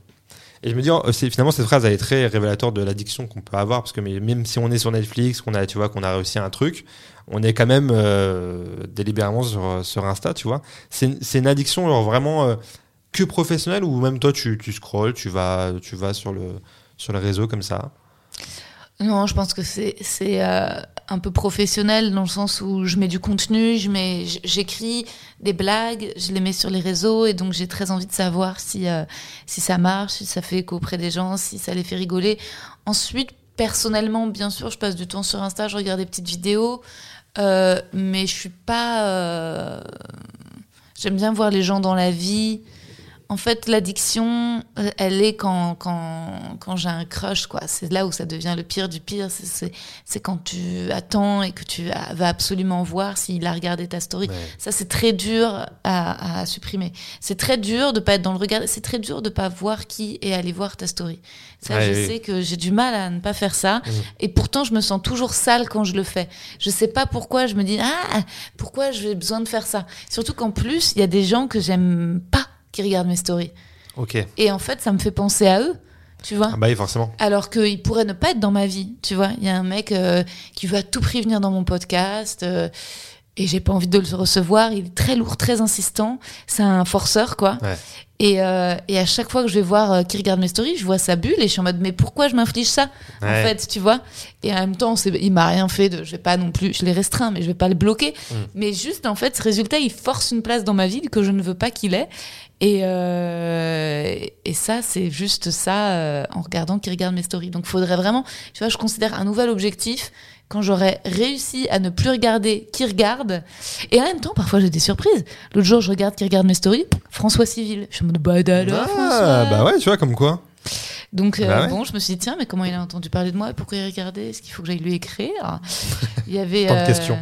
Et je me dis, oh, finalement, cette phrase, elle est très révélateur de l'addiction qu'on peut avoir, parce que même si on est sur Netflix, qu'on a, tu vois, qu'on a réussi un truc, on est quand même euh, délibérément sur, Insta, tu vois. C'est, une addiction, genre vraiment euh, que professionnelle, ou même toi, tu, tu scrolls, tu vas, tu vas sur le, sur le réseau comme ça? Non, je pense que c'est euh, un peu professionnel dans le sens où je mets du contenu, je mets j'écris des blagues, je les mets sur les réseaux et donc j'ai très envie de savoir si euh, si ça marche, si ça fait écho auprès des gens, si ça les fait rigoler. Ensuite, personnellement, bien sûr, je passe du temps sur Insta, je regarde des petites vidéos, euh, mais je suis pas. J'aime bien voir les gens dans la vie. En fait, l'addiction, euh, elle est quand, quand, quand j'ai un crush, quoi. C'est là où ça devient le pire du pire. C'est- C'est c'est quand tu attends et que tu vas absolument voir s'il a regardé ta story. Ouais. Ça, c'est très dur à, à supprimer. C'est très dur de pas être dans le regard. C'est très dur de pas voir qui est allé voir ta story. Ça, Ouais, je oui. sais que j'ai du mal à ne pas faire ça. Mhm. Et pourtant, je me sens toujours sale quand je le fais. Je sais pas pourquoi. Je me dis ah pourquoi j'ai besoin de faire ça? Surtout qu'en plus, il y a des gens que j'aime pas qui regardent mes stories. Ok. Et en fait, ça me fait penser à eux. Tu vois Ah bah oui, forcément. alors qu'il pourrait ne pas être dans ma vie, tu vois. Il y a un mec euh, qui veut à tout prix venir dans mon podcast euh, et j'ai pas envie de le recevoir. Il est très lourd, très insistant. C'est un forceur, quoi. Ouais. Et, euh, et à chaque fois que je vais voir euh, qui regarde mes stories, je vois sa bulle et je suis en mode mais pourquoi je m'inflige ça en fait, tu vois Et en même temps, il m'a rien fait de, je vais pas non plus, je l'ai restreint, mais je vais pas le bloquer. Mm. Mais juste en fait, ce résultat, il force une place dans ma vie que je ne veux pas qu'il ait. Et, euh, et ça, c'est juste ça euh, en regardant qui regarde mes stories. Donc, faudrait vraiment, tu vois, je considère un nouvel objectif quand j'aurais réussi à ne plus regarder qui regarde. Et en même temps, parfois, j'ai des surprises. L'autre jour, je regarde qui regarde mes stories. François Civil. Je me dis, bah, François. Ah, bah ouais, tu vois, comme quoi. Donc, euh, Bah ouais. bon, je me suis dit, tiens, mais comment il a entendu parler de moi? Pourquoi il regardait? Est-ce qu'il faut que j'aille lui écrire? Il y avait. Tant de questions.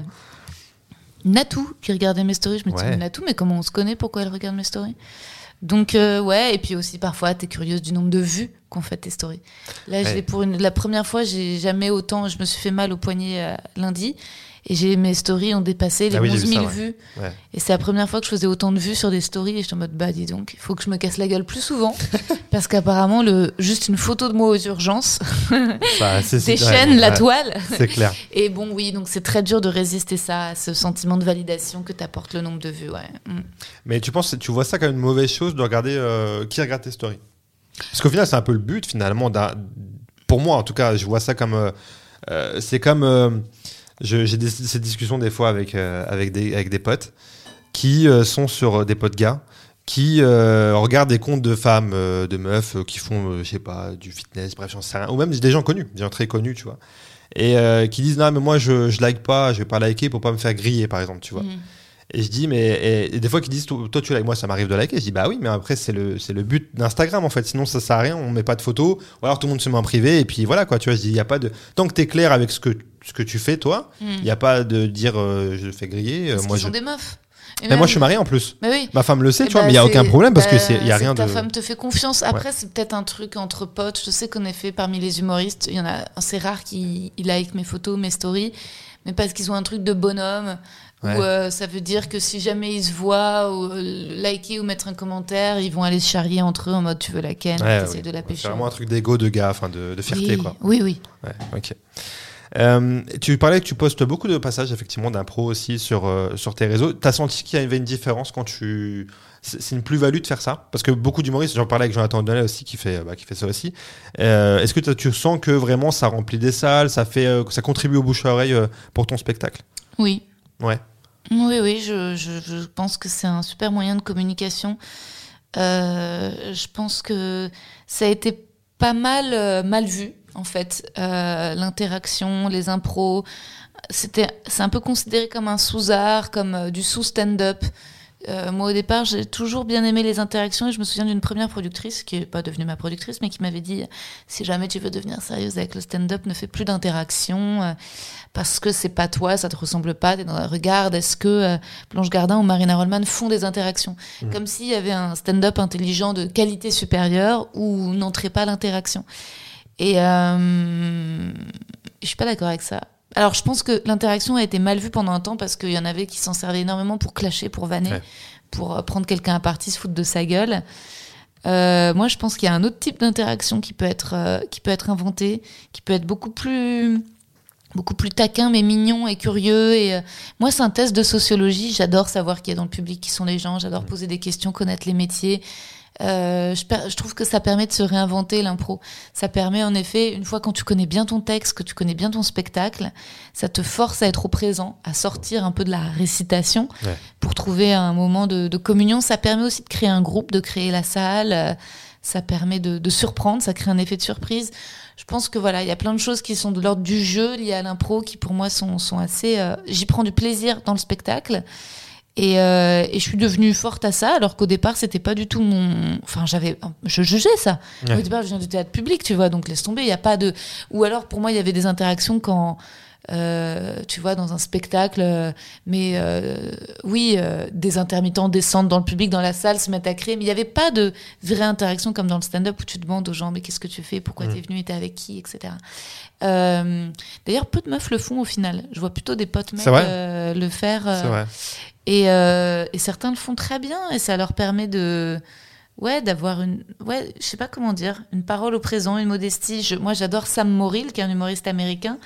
Natou qui regardait mes stories. Je me dis, Ouais. Natou, mais comment on se connaît Pourquoi elle regarde mes stories? Donc, euh, ouais, et puis aussi, parfois, t'es curieuse du nombre de vues qu'ont fait tes stories. Là, je Ouais. pour une, la première fois, j'ai jamais autant. Je me suis fait mal au poignet euh, lundi. Et j'ai mes stories ont dépassé les Ah oui, j'ai 11 vu 000 ça, ouais. vues. Ouais. Et c'est la première fois que je faisais autant de vues sur des stories. Et j'étais en mode, bah dis donc, il faut que je me casse la gueule plus souvent. parce qu'apparemment, le, juste une photo de moi aux urgences Bah, déchaîne ouais, la toile. C'est clair. Et bon, oui, donc c'est très dur de résister ça, à ce sentiment de validation que t'apporte le nombre de vues. Ouais. Mm. Mais tu penses, tu vois ça comme une mauvaise chose de regarder euh, qui regarde tes stories? Parce qu'au final, c'est un peu le but finalement. Pour moi, en tout cas, je vois ça comme. euh, euh, c'est comme. euh, J'ai des- ces discussions des fois avec, euh, avec, des, avec des potes qui euh, sont sur euh, des potes gars qui regardent des comptes de femmes, de meufs qui font, je sais pas, du fitness, bref, j'en sais rien. Ou même des gens connus, des gens très connus, tu vois. Et qui disent, non, mais moi, je, je like pas, je vais pas liker pour pas me faire griller, par exemple, tu vois. Mm. Et je dis, mais et, et des fois qu'ils disent, toi tu likes, moi ça m'arrive de liker. Je dis, bah oui, mais après c'est le, c'est le but d'Instagram en fait. Sinon ça sert à rien, on met pas de photos. Ou alors tout le monde se met en privé et puis voilà quoi. Tu vois, je dis, il y a pas de. Tant que t'es clair avec ce que, ce que tu fais toi, Mm. il n'y a pas de dire euh, je fais griller. euh, Parce moi, je... sont des meufs. Mais moi je suis marié en plus. Mais oui. Ma femme le sait, Eh tu vois, bah, mais il n'y a aucun problème parce que bah, c'est il y a rien que de. Ta femme te fait confiance. Après, c'est peut-être un truc entre potes. Je sais qu'en effet, parmi les humoristes, il y en a. C'est rare qu'ils ils like mes photos, mes stories, mais parce qu'ils ont un truc de bonhomme. Ouais. Où euh, ça veut dire que si jamais ils se voient ou euh, liker ou mettre un commentaire, ils vont aller se charrier entre eux en mode tu veux la ken, Ouais, oui. de la C'est pécho. vraiment un truc d'ego de gars, enfin de, de fierté oui, quoi. Oui, oui. Ouais, ok. Euh, tu parlais que tu postes beaucoup de passages effectivement d'impro aussi sur, sur tes réseaux. T'as senti qu'il y avait une différence quand tu. C'est c'est une plus-value de faire ça? Parce que beaucoup d'humoristes, j'en parlais avec Jonathan Donnel aussi qui fait, bah, qui fait ça aussi. Euh, Est-ce que tu sens que vraiment ça remplit des salles, ça, fait, euh, ça contribue au bouche à oreille euh, pour ton spectacle? Oui. Ouais. Oui, oui, je, pense que c'est un super moyen de communication. Euh, je pense que ça a été pas mal euh, mal vu, en fait, euh, l'interaction, les impros. C'était, c'est un peu considéré comme un sous-art, comme du sous-stand-up. Euh, moi, au départ, j'ai toujours bien aimé les interactions et je me souviens d'une première productrice, qui n'est pas devenue ma productrice, mais qui m'avait dit si jamais tu veux devenir sérieuse avec le stand-up, ne fais plus d'interaction euh, parce que c'est pas toi, ça te ressemble pas. T'es dans la regarde, est-ce que euh, Blanche Gardin ou Marina Rollman font des interactions? Comme s'il y avait un stand-up intelligent de qualité supérieure où n'entrait pas l'interaction. Et je suis pas d'accord avec ça. Alors, je pense que l'interaction a été mal vue pendant un temps parce qu'il y en avait qui s'en servaient énormément pour clasher, pour vanner, Ouais. pour euh, prendre quelqu'un à partie, se foutre de sa gueule. Euh, moi, je pense qu'il y a un autre type d'interaction qui peut être euh, qui peut être inventé, qui peut être beaucoup plus beaucoup plus taquin mais mignon et curieux et euh, moi c'est un test de sociologie j'adore savoir qui est dans le public qui sont les gens j'adore poser des questions connaître les métiers Euh, je, trouve que ça permet de se réinventer l'impro ça permet en effet une fois quand tu connais bien ton texte que tu connais bien ton spectacle ça te force à être au présent à sortir un peu de la récitation Ouais. pour trouver un moment de, de communion ça permet aussi de créer un groupe de créer la salle euh, ça permet de, de surprendre, ça crée un effet de surprise. Je pense que voilà, il y a plein de choses qui sont de l'ordre du jeu liées à l'impro qui pour moi sont, sont assez. euh, J'y prends du plaisir dans le spectacle. Et, euh, et je suis devenue forte à ça, alors qu'au départ, c'était pas du tout mon. Enfin, j'avais. Je jugeais ça. Ouais. Au départ, je viens du théâtre public, tu vois, donc laisse tomber. Il y a pas de. Ou alors, pour moi, il y avait des interactions quand. euh, tu vois, dans un spectacle, euh, mais euh, oui, euh, des intermittents descendent dans le public, dans la salle, se mettent à crier, mais il n'y avait pas de vraie interaction comme dans le stand-up où tu demandes aux gens, mais qu'est-ce que tu fais, pourquoi Mm. t'es venu, t'es avec qui, etc. Euh, D'ailleurs, peu de meufs le font au final. Je vois plutôt des potes mecs le faire. C'est vrai. Et, euh, et certains le font très bien et ça leur permet de ouais d'avoir une ouais je sais pas comment dire une parole au présent une modestie. Moi j'adore Sam Morrill qui est un humoriste américain.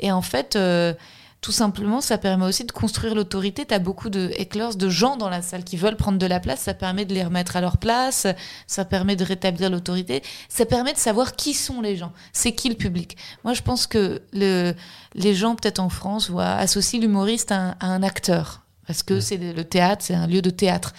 Et en fait euh, tout simplement ça permet aussi de construire l'autorité. T'as beaucoup de hecklers de gens dans la salle qui veulent prendre de la place. Ça permet de les remettre à leur place. Ça permet de rétablir l'autorité. Ça permet de savoir qui sont les gens. C'est qui le public. Moi je pense que le les gens peut-être en France voient associent l'humoriste à un acteur parce que c'est le théâtre, c'est un lieu de théâtre.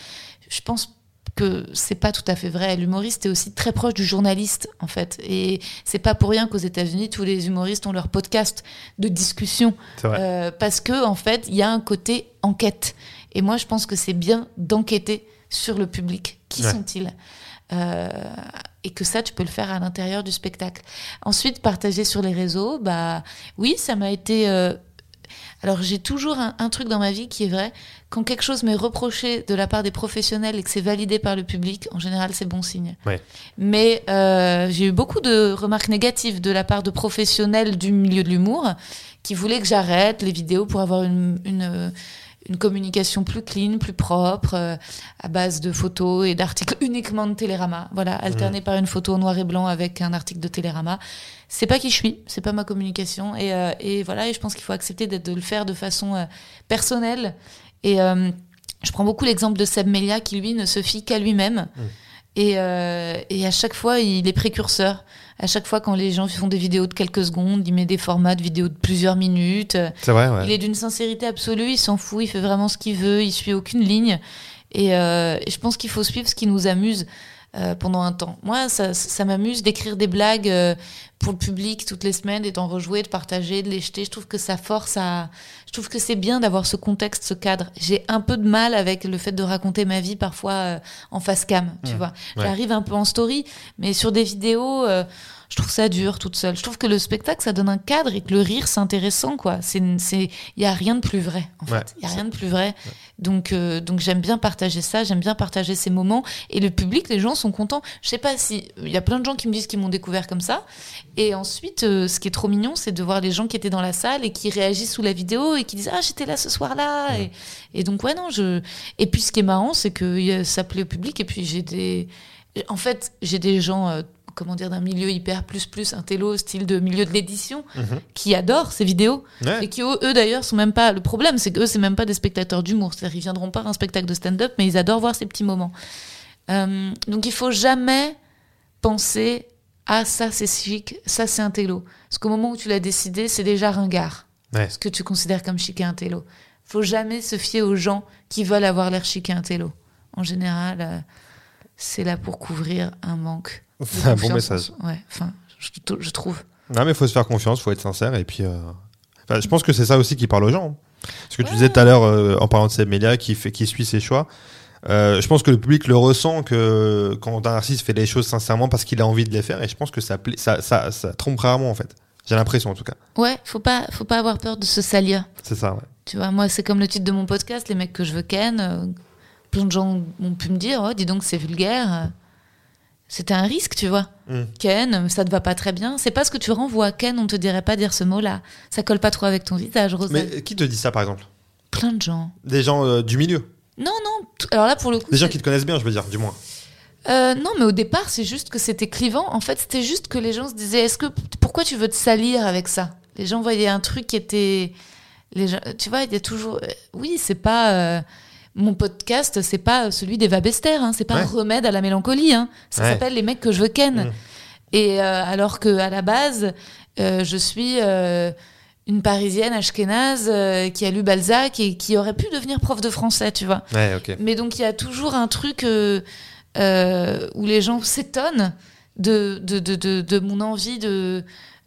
Je pense que c'est pas tout à fait vrai. L'humoriste est aussi très proche du journaliste, en fait. Et c'est pas pour rien qu'aux États-Unis, tous les humoristes ont leur podcast de discussion. Euh, parce que, en fait, il y a un côté enquête. Et moi, je pense que c'est bien d'enquêter sur le public. Qui Ouais. sont-ils? Euh, et que ça, tu peux le faire à l'intérieur du spectacle. Ensuite, partager sur les réseaux, bah oui, ça m'a été. euh, Alors, j'ai toujours un, un truc dans ma vie qui est vrai. Quand quelque chose m'est reproché de la part des professionnels et que c'est validé par le public, en général, c'est bon signe. Ouais. Mais euh, j'ai eu beaucoup de remarques négatives de la part de professionnels du milieu de l'humour qui voulaient que j'arrête les vidéos pour avoir une, une, une communication plus clean, plus propre, euh, à base de photos et d'articles uniquement de Télérama. Voilà, alterné par une photo en noir et blanc avec un article de Télérama. C'est pas qui je suis, c'est pas ma communication. Et, euh, et voilà, et je pense qu'il faut accepter de le faire de façon euh, personnelle. Et je prends beaucoup l'exemple de Seb Melia qui, lui, ne se fie qu'à lui-même. Et, euh, et à chaque fois, il est précurseur. À chaque fois, quand les gens font des vidéos de quelques secondes, il met des formats de vidéos de plusieurs minutes. C'est vrai, ouais. Il est d'une sincérité absolue, il s'en fout, il fait vraiment ce qu'il veut, il suit aucune ligne. Et, euh, et je pense qu'il faut suivre ce qui nous amuse euh, pendant un temps. Moi, ça, ça m'amuse d'écrire des blagues euh, pour le public toutes les semaines et d'en rejouer, de partager, de les jeter. Je trouve que ça force à. Je trouve que c'est bien d'avoir ce contexte, ce cadre. J'ai un peu de mal avec le fait de raconter ma vie parfois euh, en face cam, tu vois. Ouais. J'arrive un peu en story, mais sur des vidéos. Je trouve ça dur toute seule. Je trouve que le spectacle, ça donne un cadre et que le rire, c'est intéressant, quoi. Il y a rien de plus vrai, en Ouais, fait. Il y a rien de plus vrai. Donc, euh, donc j'aime bien partager ça, j'aime bien partager ces moments. Et le public, les gens sont contents. Je sais pas si, il y a plein de gens qui me disent qu'ils m'ont découvert comme ça. Et ensuite, euh, ce qui est trop mignon, c'est de voir les gens qui étaient dans la salle et qui réagissent sous la vidéo et qui disent, ah, j'étais là ce soir-là. Et, et donc, ouais, non, je, et puis ce qui est marrant, c'est que ça plaît au public. Et puis j'ai des, en fait, j'ai des gens, euh, comment dire, d'un milieu hyper plus plus, un télo, style de milieu de l'édition, Mhm. qui adorent ces vidéos. Ouais. Et qui, eux, eux, d'ailleurs, sont même pas. Le problème, c'est qu'eux, c'est même pas des spectateurs d'humour. C'est-à-dire, ils viendront pas à un spectacle de stand-up, mais ils adorent voir ces petits moments. Euh, donc, il faut jamais penser Ah, ça, c'est chic, ça, c'est un télo. Parce qu'au moment où tu l'as décidé, c'est déjà ringard. Ouais. Ce que tu considères comme chic et un télo. Faut jamais se fier aux gens qui veulent avoir l'air chic et un télo. En général, euh, c'est là pour couvrir un manque. C'est un bon message. Ouais, enfin, je, je trouve. Non, mais il faut se faire confiance, faut être sincère. Et puis, euh, enfin, je pense que c'est ça aussi qui parle aux gens. Ce que tu disais tout à l'heure euh, en parlant de Seb Melia qui, fait, qui suit ses choix. Euh, je pense que le public le ressent que quand un artiste fait les choses sincèrement parce qu'il a envie de les faire. Et je pense que ça, ça, ça, ça trompe rarement, en fait. J'ai l'impression, en tout cas. Ouais, faut pas, faut pas avoir peur de se salir. C'est ça, ouais. Tu vois, moi, c'est comme le titre de mon podcast, Les mecs que je veux ken. euh, plein de gens ont pu me dire, oh, dis donc, c'est vulgaire. Euh. C'était un risque, tu vois. Mm. Ken, ça te va pas très bien. C'est pas ce que tu renvoies. Ken, on te dirait pas dire ce mot-là. Ça colle pas trop avec ton visage, Rosa. Mais qui te dit ça, par exemple? Plein de gens. Des gens euh, du milieu? Non, non. Alors là, pour le coup. Des gens qui te connaissent bien, je veux dire, du moins. Euh, non, mais au départ, c'est juste que c'était clivant. En fait, c'était juste que les gens se disaient est-ce que pourquoi tu veux te salir avec ça? Les gens voyaient un truc qui était, les gens, tu vois, il y a toujours, euh, oui, c'est pas euh, mon podcast, c'est pas celui d'Eva Bester, hein, c'est pas un remède à la mélancolie. Hein. Ça Ouais. s'appelle les mecs que je veux ken. Mm. Et euh, alors que à la base, euh, je suis euh, une Parisienne ashkénaze qui a lu Balzac et qui aurait pu devenir prof de français, tu vois. Ouais. Mais donc il y a toujours un truc. où les gens s'étonnent de, de, de, de, de mon envie de,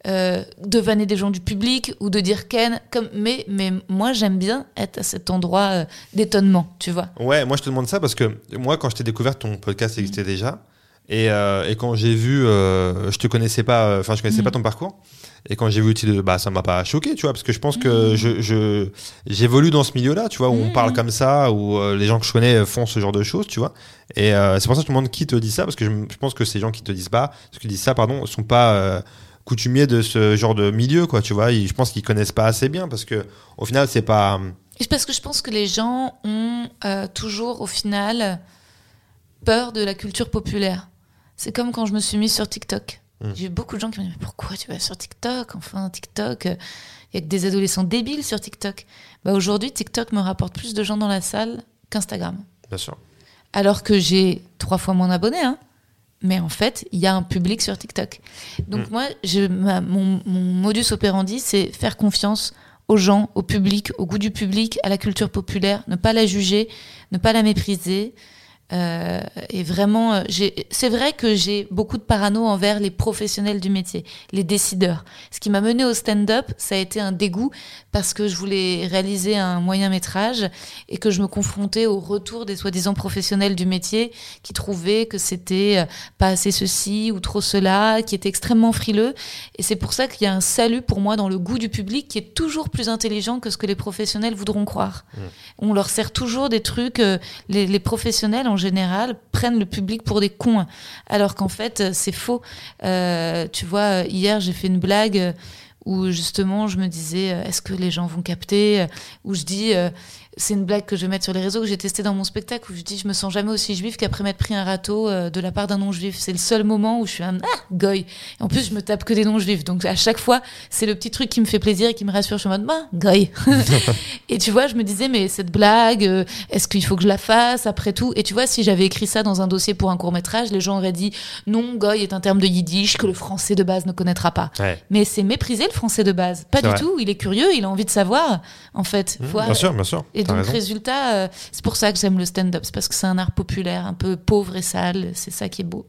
euh, de vanner des gens du public ou de dire Ken. Comme, mais, mais moi, j'aime bien être à cet endroit euh, d'étonnement, tu vois. Ouais, moi je te demande ça parce que moi, quand je t'ai découvert, ton podcast existait déjà. Et, euh, et quand j'ai vu, je te connaissais pas, enfin je connaissais Mm. pas ton parcours. Et quand j'ai vu le titre, de- bah ça m'a pas choqué, tu vois, parce que je pense que je je- j'évolue dans ce milieu-là, tu vois, où on Mm. parle comme ça, où euh, les gens que je connais font ce genre de choses, tu vois. Et euh, c'est pour ça que je te demande qui te dit ça, parce que je, pense que ces gens qui te disent pas, ceux qui disent ça, pardon, sont pas euh, coutumiers de ce genre de milieu, quoi, tu vois. Ils- je pense qu'ils connaissent pas assez bien, parce que au final, c'est pas. Parce que je pense que les gens ont euh, toujours, au final, peur de la culture populaire. C'est comme quand je me suis mise sur TikTok. Mm. J'ai eu beaucoup de gens qui m'ont dit Mais pourquoi tu vas sur TikTok? Enfin, TikTok, il y a que des adolescents débiles sur TikTok. Bah, Aujourd'hui, TikTok me rapporte plus de gens dans la salle qu'Instagram. Bien sûr. Alors que j'ai trois fois moins d'abonnés. Hein. Mais en fait, il y a un public sur TikTok. Donc Mm. moi, je, ma- mon, mon modus operandi, c'est faire confiance aux gens, au public, au goût du public, à la culture populaire, ne pas la juger, ne pas la mépriser. Euh, et vraiment, euh, c'est vrai que j'ai beaucoup de parano envers les professionnels du métier, les décideurs. Ce qui m'a mené au stand-up, ça a été un dégoût parce que je voulais réaliser un moyen métrage et que je me confrontais au retour des soi-disant professionnels du métier qui trouvaient que c'était euh, pas assez ceci ou trop cela, qui étaient extrêmement frileux. Et c'est pour ça qu'il y a un salut pour moi dans le goût du public qui est toujours plus intelligent que ce que les professionnels voudront croire. On leur sert toujours des trucs, les, les professionnels en général prennent le public pour des cons, alors qu'en fait euh, c'est faux. Euh, tu vois, hier j'ai fait une blague euh, où justement je me disais est-ce que les gens vont capter Où je dis c'est une blague que je vais mettre sur les réseaux que j'ai testé dans mon spectacle où je dis je me sens jamais aussi juif qu'après m'être pris un râteau euh, de la part d'un non juif. C'est le seul moment où je suis un ah goy. Et en plus je me tape que des non juifs donc à chaque fois c'est le petit truc qui me fait plaisir et qui me rassure. Je suis en mode bah goy. et tu vois je me disais mais cette blague euh, est-ce qu'il faut que je la fasse après tout? Et tu vois si j'avais écrit ça dans un dossier pour un court métrage les gens auraient dit non goy est un terme de yiddish que le français de base ne connaîtra pas. Ouais. Mais c'est mépriser le français de base. Pas du vrai. tout. Il est curieux, il a envie de savoir, en fait. Faut- Bien sûr, bien sûr. Et donc, raison. résultat, euh, c'est pour ça que j'aime le stand-up. C'est parce que c'est un art populaire, un peu pauvre et sale. C'est ça qui est beau.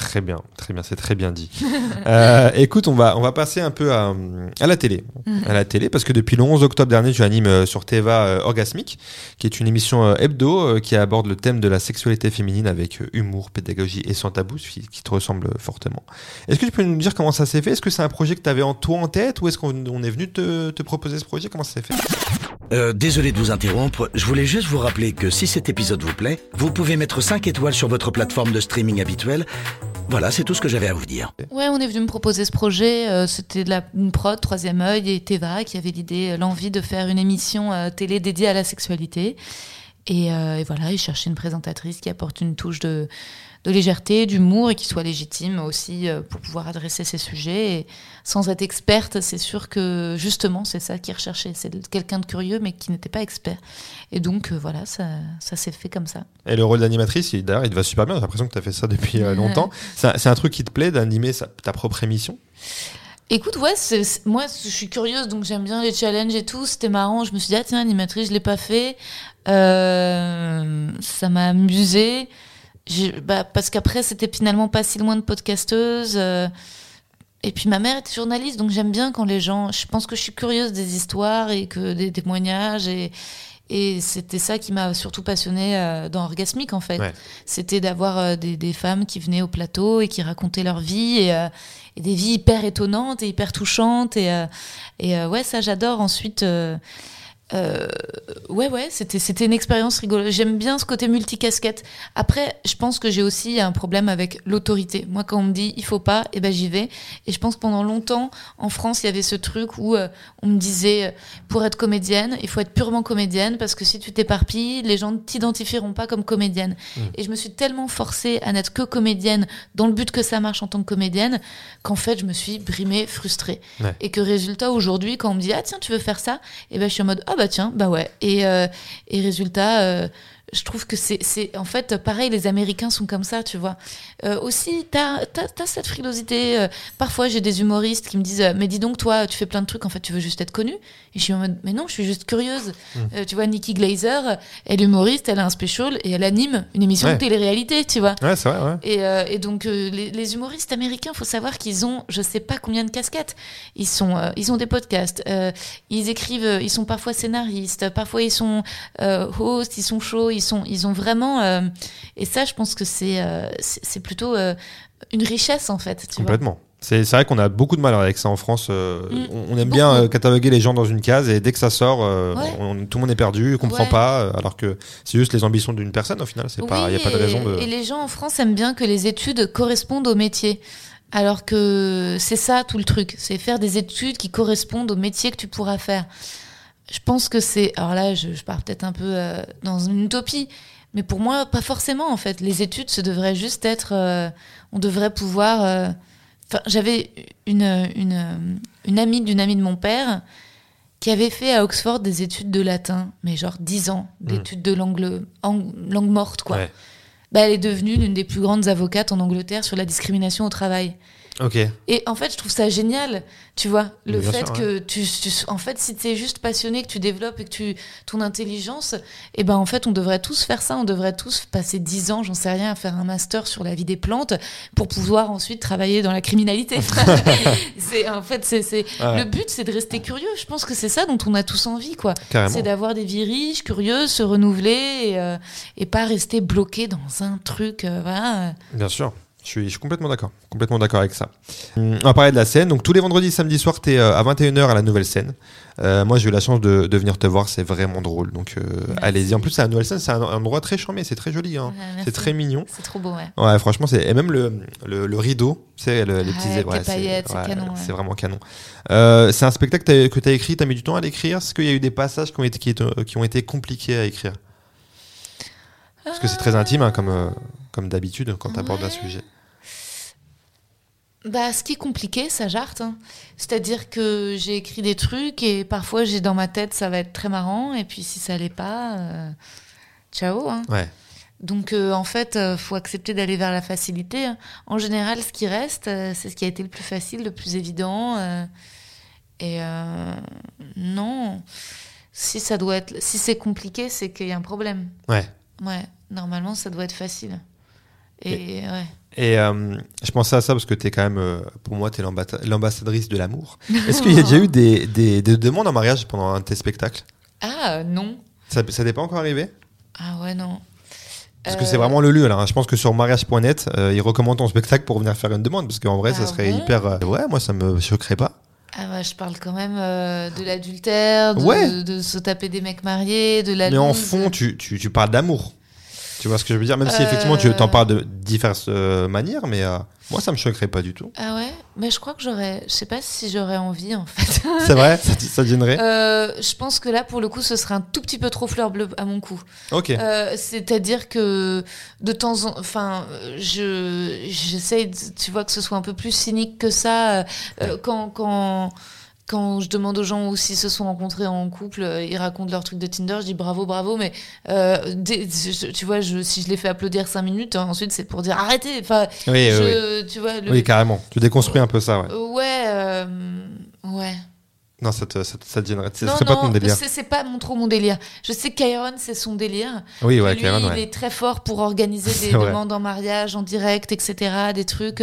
Très bien, très bien, c'est très bien dit. Euh, écoute, on va, on va passer un peu à, à la télé. Mhm. À la télé, parce que depuis le 11 octobre dernier, tu animes euh, sur Teva euh, Orgasmique, qui est une émission euh, hebdo euh, qui aborde le thème de la sexualité féminine avec euh, humour, pédagogie et sans tabou, ce qui, qui te ressemble fortement. Est-ce que tu peux nous dire comment ça s'est fait? Est-ce que c'est un projet que tu avais en toi en tête ou est-ce qu'on on est venu te, te proposer ce projet? Comment ça s'est fait? Euh, désolé de vous interrompre, je voulais juste vous rappeler que si cet épisode vous plaît, vous pouvez mettre 5 étoiles sur votre plateforme de streaming habituelle. Voilà, c'est tout ce que j'avais à vous dire. Ouais, on est venu me proposer ce projet. euh, C'était une prod, Troisième œil et Teva qui avait l'idée, euh, l'envie de faire une émission euh, télé dédiée à la sexualité. Et, et voilà, ils cherchaient une présentatrice qui apporte une touche de, de légèreté, d'humour et qui soit légitime aussi euh, pour pouvoir adresser ces sujets. Et sans être experte, c'est sûr que justement, c'est ça qu'ils recherchaient. C'est quelqu'un de curieux mais qui n'était pas expert. Et donc, euh, voilà, ça, ça s'est fait comme ça. Et le rôle d'animatrice, il- d'ailleurs, il te va super bien. J'ai l'impression que tu as fait ça depuis euh, longtemps. C'est un, truc qui te plaît d'animer ta propre émission? Écoute, ouais, moi je suis curieuse donc j'aime bien les challenges et tout. C'était marrant. Je me suis dit, ah tiens, animatrice, je l'ai pas fait. Euh, ça m'a amusé. Bah, parce qu'après, c'était finalement pas si loin de podcasteuse. euh, et puis ma mère était journaliste, donc j'aime bien quand les gens. Je pense que je suis curieuse des histoires et que des témoignages et. Et c'était ça qui m'a surtout passionnée euh, dans Orgasmique, en fait. Ouais. C'était d'avoir euh, des, des femmes qui venaient au plateau et qui racontaient leur vie et, euh, et des vies hyper étonnantes et hyper touchantes. Et, et ouais, ça j'adore. Ensuite, euh, ouais, ouais, c'était c'était une expérience rigolote. J'aime bien ce côté multicasquette. Après, je pense que j'ai aussi un problème avec l'autorité. Moi, quand on me dit il faut pas, et ben j'y vais. Et je pense que pendant longtemps, en France, il y avait ce truc où euh, on me disait euh, pour être comédienne, il faut être purement comédienne parce que si tu t'éparpilles, les gens ne t'identifieront pas comme comédienne. Et je me suis tellement forcée à n'être que comédienne dans le but que ça marche en tant que comédienne qu'en fait, je me suis brimée, frustrée. Ouais. Et que résultat, aujourd'hui, quand on me dit ah tiens, tu veux faire ça, et ben je suis en mode ah bah tiens, bah ouais. Et, euh, et résultat, euh, je trouve que c'est, en fait pareil les Américains sont comme ça tu vois euh, aussi t'as, t'as cette frilosité euh, parfois j'ai des humoristes qui me disent euh, mais dis donc toi tu fais plein de trucs en fait tu veux juste être connu et je suis en mode mais non je suis juste curieuse Euh, tu vois Nikki Glazer elle est humoriste elle a un special et elle anime une émission Ouais. de télé-réalité tu vois Ouais, c'est vrai, ouais. et, et donc les, les humoristes américains, faut savoir qu'ils ont, je sais pas combien de casquettes. Ils sont, ils ont des podcasts, ils écrivent, ils sont parfois scénaristes, parfois ils sont hosts, ils sont shows, ils sont, ils ont vraiment. euh, et ça, je pense que c'est, euh, c'est plutôt euh, une richesse en fait. Tu. Complètement. C'est vrai qu'on a beaucoup de mal avec ça en France. Mm. on, on aime bien Beaucoup. cataloguer les gens dans une case et dès que ça sort, Ouais. on- tout le monde est perdu, comprend Ouais. pas, alors que c'est juste les ambitions d'une personne au final. C'est pas, il y a pas de raison de. Et les gens en France aiment bien que les études correspondent au métier. Alors que c'est ça tout le truc, c'est faire des études qui correspondent au métier que tu pourras faire. Je pense que c'est. Alors là, je, je pars peut-être un peu euh, dans une utopie, mais pour moi, pas forcément en fait. Les études, ce devrait juste être. euh, on devrait pouvoir. euh, Enfin, j'avais une, une, une amie d'une amie de mon père qui avait fait à Oxford des études de latin, mais genre 10 ans d'études de langue, ang- langue morte, quoi. Ouais. Bah, elle est devenue l'une des plus grandes avocates en Angleterre sur la discrimination au travail. Et en fait, je trouve ça génial, tu vois, le Bien fait sûr, que tu, tu- en fait, si tu es juste passionné, que tu développes et que tu, ton intelligence, et ben en fait, on devrait tous faire ça, on devrait tous passer 10 ans, j'en sais rien, à faire un master sur la vie des plantes pour pouvoir ensuite travailler dans la criminalité. c'est en fait, c'est, Ouais. le but, c'est de rester curieux. Je pense que c'est ça dont on a tous envie, quoi. C'est d'avoir des vies riches, curieuses, se renouveler et, euh, et pas rester bloqué dans un truc, euh, voilà. Bien sûr. Je suis, je suis complètement d'accord. Complètement d'accord avec ça. Hum, On va parler de la scène. Donc tous les vendredis, samedi soir, tu es à 21h à la nouvelle scène. Euh, moi, j'ai eu la chance de, de venir te voir. C'est vraiment drôle. Donc euh, allez-y. En plus, la nouvelle scène. C'est un, un endroit très charmé. C'est très joli. hein. Ouais. C'est très mignon. C'est trop beau, ouais. Ouais, franchement, c'est et même le, le, le rideau, c'est le, les Ouais, petits c'est- paillettes, c'est canon, ouais. C'est vraiment canon. Euh, c'est un spectacle que t'as- que tu as écrit, tu as mis du temps à l'écrire? Est-ce qu'il y a eu des passages qui ont été, qui, étaient- qui ont été compliqués à écrire? Parce que c'est très intime, hein, comme, euh, comme d'habitude, quand tu abordes un sujet. Bah, ce qui est compliqué, ça jarte. hein. C'est-à-dire que j'ai écrit des trucs et parfois j'ai dans ma tête ça va être très marrant et puis si ça l'est pas, euh, ciao. hein. Ouais. Donc euh, en fait, euh, faut accepter d'aller vers la facilité. hein. En général, ce qui reste, euh, c'est ce qui a été le plus facile, le plus évident. et non, si ça doit être, si c'est compliqué, c'est qu'il y a un problème. Ouais. Ouais, normalement, ça doit être facile. Et, ouais. Et euh, je pensais à ça parce que tu es quand même, euh, pour moi, tu es l'ambassadrice de l'amour. Est-ce qu'il y a déjà eu des, des, des demandes en mariage pendant un de tes spectacles? Ah non. Ça t'est pas encore arrivé? Ah ouais non. Parce que Euh, c'est vraiment le lieu là. hein. Je pense que sur mariage.net, euh, ils recommandent ton spectacle pour venir faire une demande. Parce qu'en vrai, ça Ah serait bon hyper. Ouais, moi, ça me choquerait pas. Ah ouais, je parle quand même euh, de l'adultère, de, Ouais. de se taper des mecs mariés, de la Mais en fond, tu, tu, tu parles d'amour. Tu vois ce que je veux dire? Même si effectivement, tu t'en parles de diverses euh, manières, mais euh, moi, ça me choquerait pas du tout. Ah ouais, mais je crois que j'aurais, je sais pas si j'aurais envie en fait. C'est vrai? Ça, ça Euh, je pense que là, pour le coup, ce serait un tout petit peu trop fleur bleue à mon coup. Ok. C'est-à-dire que de temps en enfin, je tu vois, que ce soit un peu plus cynique que ça. Quand quand quand je demande aux gens s'ils se sont rencontrés en couple, euh, ils racontent leur truc de Tinder, je dis bravo, bravo, mais euh, dès- je- tu vois, je, si je les fais applaudir cinq minutes, hein, ensuite c'est pour dire arrêtez. Enfin, Oui, tu vois, le, Oui, carrément. Tu déconstruis un peu ça, ouais. ouais, euh, ouais. Non, ça te, ça, te- ça te gênerait. Ce non, serait pas ton délire. c'est c'est pas mon, trop mon délire. Je sais que Kyron, c'est son délire. Oui, ouais, Lui, Karen, il est très fort pour organiser C'est des vrai. demandes en mariage, en direct, etc., des trucs.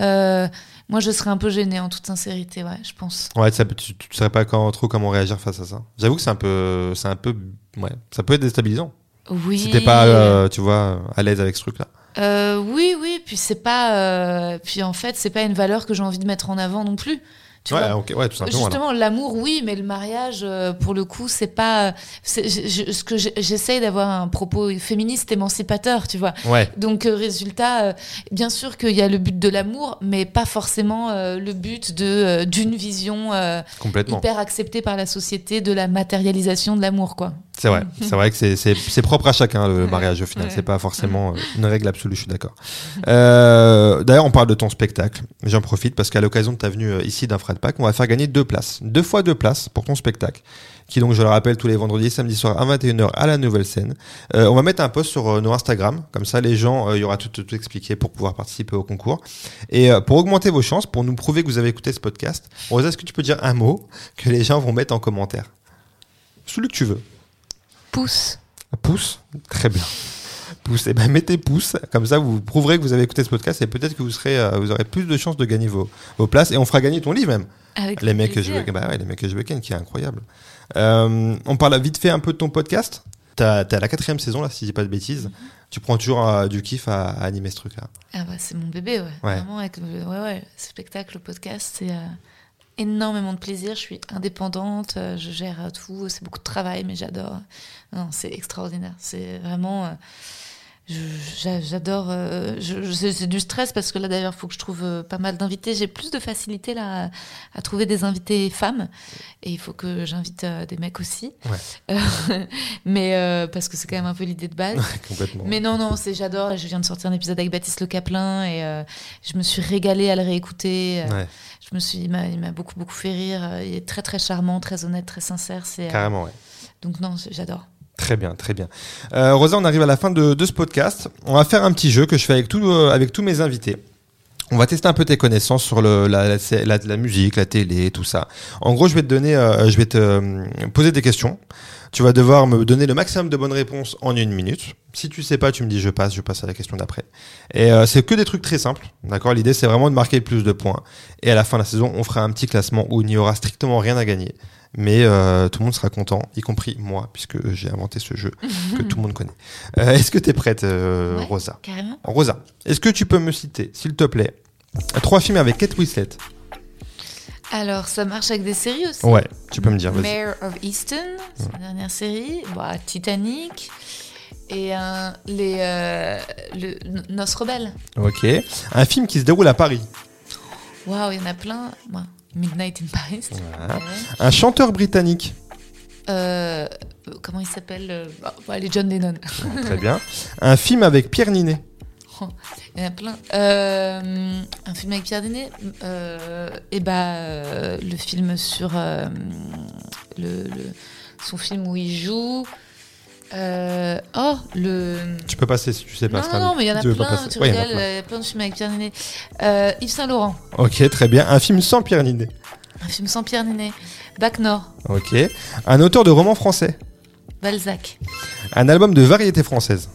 Euh, moi, je serais un peu gênée, en toute sincérité, ouais, je pense. Ouais, ça, tu, tu saurais pas quand- trop comment réagir face à ça. J'avoue que c'est un peu, c'est un peu, ouais, ça peut être déstabilisant. Oui. Si t'es pas, euh, tu vois, à l'aise avec ce truc-là. Euh, oui, oui, puis c'est pas. Puis en fait, c'est pas une valeur que j'ai envie de mettre en avant non plus. Tu Ouais, vois ok, ouais, tout simplement. alors. Justement, l'amour, oui, mais le mariage, euh, pour le coup, c'est pas. je- je- ce que j'essaye d'avoir un propos féministe émancipateur, tu vois. Ouais, Donc, euh, résultat, euh, bien sûr qu'il y a le but de l'amour, mais pas forcément euh, le but de euh, d'une vision euh, complètement. hyper acceptée par la société de la matérialisation de l'amour, quoi. C'est vrai, c'est vrai que c'est- c'est c'est propre à chacun le mariage au final, ouais. c'est pas forcément euh, une règle absolue, je suis d'accord. Euh, D'ailleurs, on parle de ton spectacle, j'en profite parce qu'à l'occasion de ta venue euh, ici d'un Frat Pack, on va faire gagner deux places, deux fois deux places pour ton spectacle, qui donc, je le rappelle, tous les vendredis, samedi soir à 21h à la nouvelle scène. Euh, on va mettre un post sur euh, nos Instagram, comme ça les gens, il y aura tout, tout, tout expliqué pour pouvoir participer au concours. Et pour augmenter vos chances, pour nous prouver que vous avez écouté ce podcast, Rosa, est-ce que tu peux dire un mot que les gens vont mettre en commentaire? Celui que tu veux. Pouce. Pouce, très bien. Pouce, et ben mettez pouce, comme ça vous prouverez que vous avez écouté ce podcast et peut-être que vous serez, euh, vous aurez plus de chances de gagner vos, vos places et on fera gagner ton livre même. Avec Les mecs je bah ouais, les mecs que je veux ken, qui est incroyable. Euh, on parle vite fait un peu de ton podcast. T'as t'es à la quatrième saison là, si je dis pas de bêtises. Tu prends toujours euh, du kiff à, à animer ce truc-là. Ah bah c'est mon bébé, ouais. Ouais. Vraiment, avec ouais, ouais, le spectacle, le podcast, c'est énormément de plaisir. Je suis indépendante, euh, je gère euh, tout. C'est beaucoup de travail, mais j'adore. C'est extraordinaire. C'est vraiment. J'adore. euh, c'est du stress parce que là d'ailleurs, il faut que je trouve euh, pas mal d'invités. J'ai plus de facilité là à, à trouver des invités femmes et il faut que j'invite euh, des mecs aussi. Ouais. Mais parce que c'est quand même un peu l'idée de base. Complètement. Mais non, non, c'est j'adore. Je viens de sortir un épisode avec Baptiste Le Caplin et je me suis régalée à le réécouter. Ouais, Je me suis, il m'a, beaucoup, beaucoup fait rire. Il est très, très charmant, très honnête, très sincère. C'est, carrément, ouais. donc non, j'adore. Très bien, très bien. Euh, Rosa, on arrive à la fin de, ce podcast. On va faire un petit jeu que je fais avec, euh, avec tous mes invités. On va tester un peu tes connaissances sur la, musique, la télé, tout ça. En gros, je vais te donner, euh, je vais te euh, poser des questions. Tu vas devoir me donner le maximum de bonnes réponses en une minute. Si tu sais pas, tu me dis je passe, je passe à la question d'après. Et c'est que des trucs très simples, d'accord? L'idée c'est vraiment de marquer le plus de points. Et à la fin de la saison, on fera un petit classement où il n'y aura strictement rien à gagner. Mais euh, tout le monde sera content, y compris moi, puisque j'ai inventé ce jeu que tout le monde connaît. Euh, est-ce que tu es prête, euh, Ouais. Rosa Carrément. Rosa, est-ce que tu peux me citer, s'il te plaît, trois films avec Kate Winslet? Alors, ça marche avec des séries aussi. Ouais, tu peux me dire. Mayor of Easton, c'est la dernière série. Bah, Titanic. Et un- les, le Noces Rebelles. Ok. Un film qui se déroule à Paris. Waouh, il y en a plein. Midnight in Paris. Voilà. Ouais. Un chanteur britannique. Euh, comment il s'appelle euh, bah, bah, Les John Lennon. Très bien. Un film avec Pierre Ninet. Il y en a plein. Euh, un film avec Pierre euh, Et bah, euh, le film sur. euh, le, le- son film où il joue. Euh, oh, le. Tu peux passer si tu sais pas. Non, non, mais il y en a tu veux pas plein. passer. Tu Ouais, rigoles, plein. a plein de films avec Pierre Ninet. Euh, Yves Saint-Laurent, Ok, très bien. Un film sans Pierre Ninet. un film sans Pierre Ninet. Bac Nord, Ok. Un auteur de romans français. Balzac. Un album de variété française.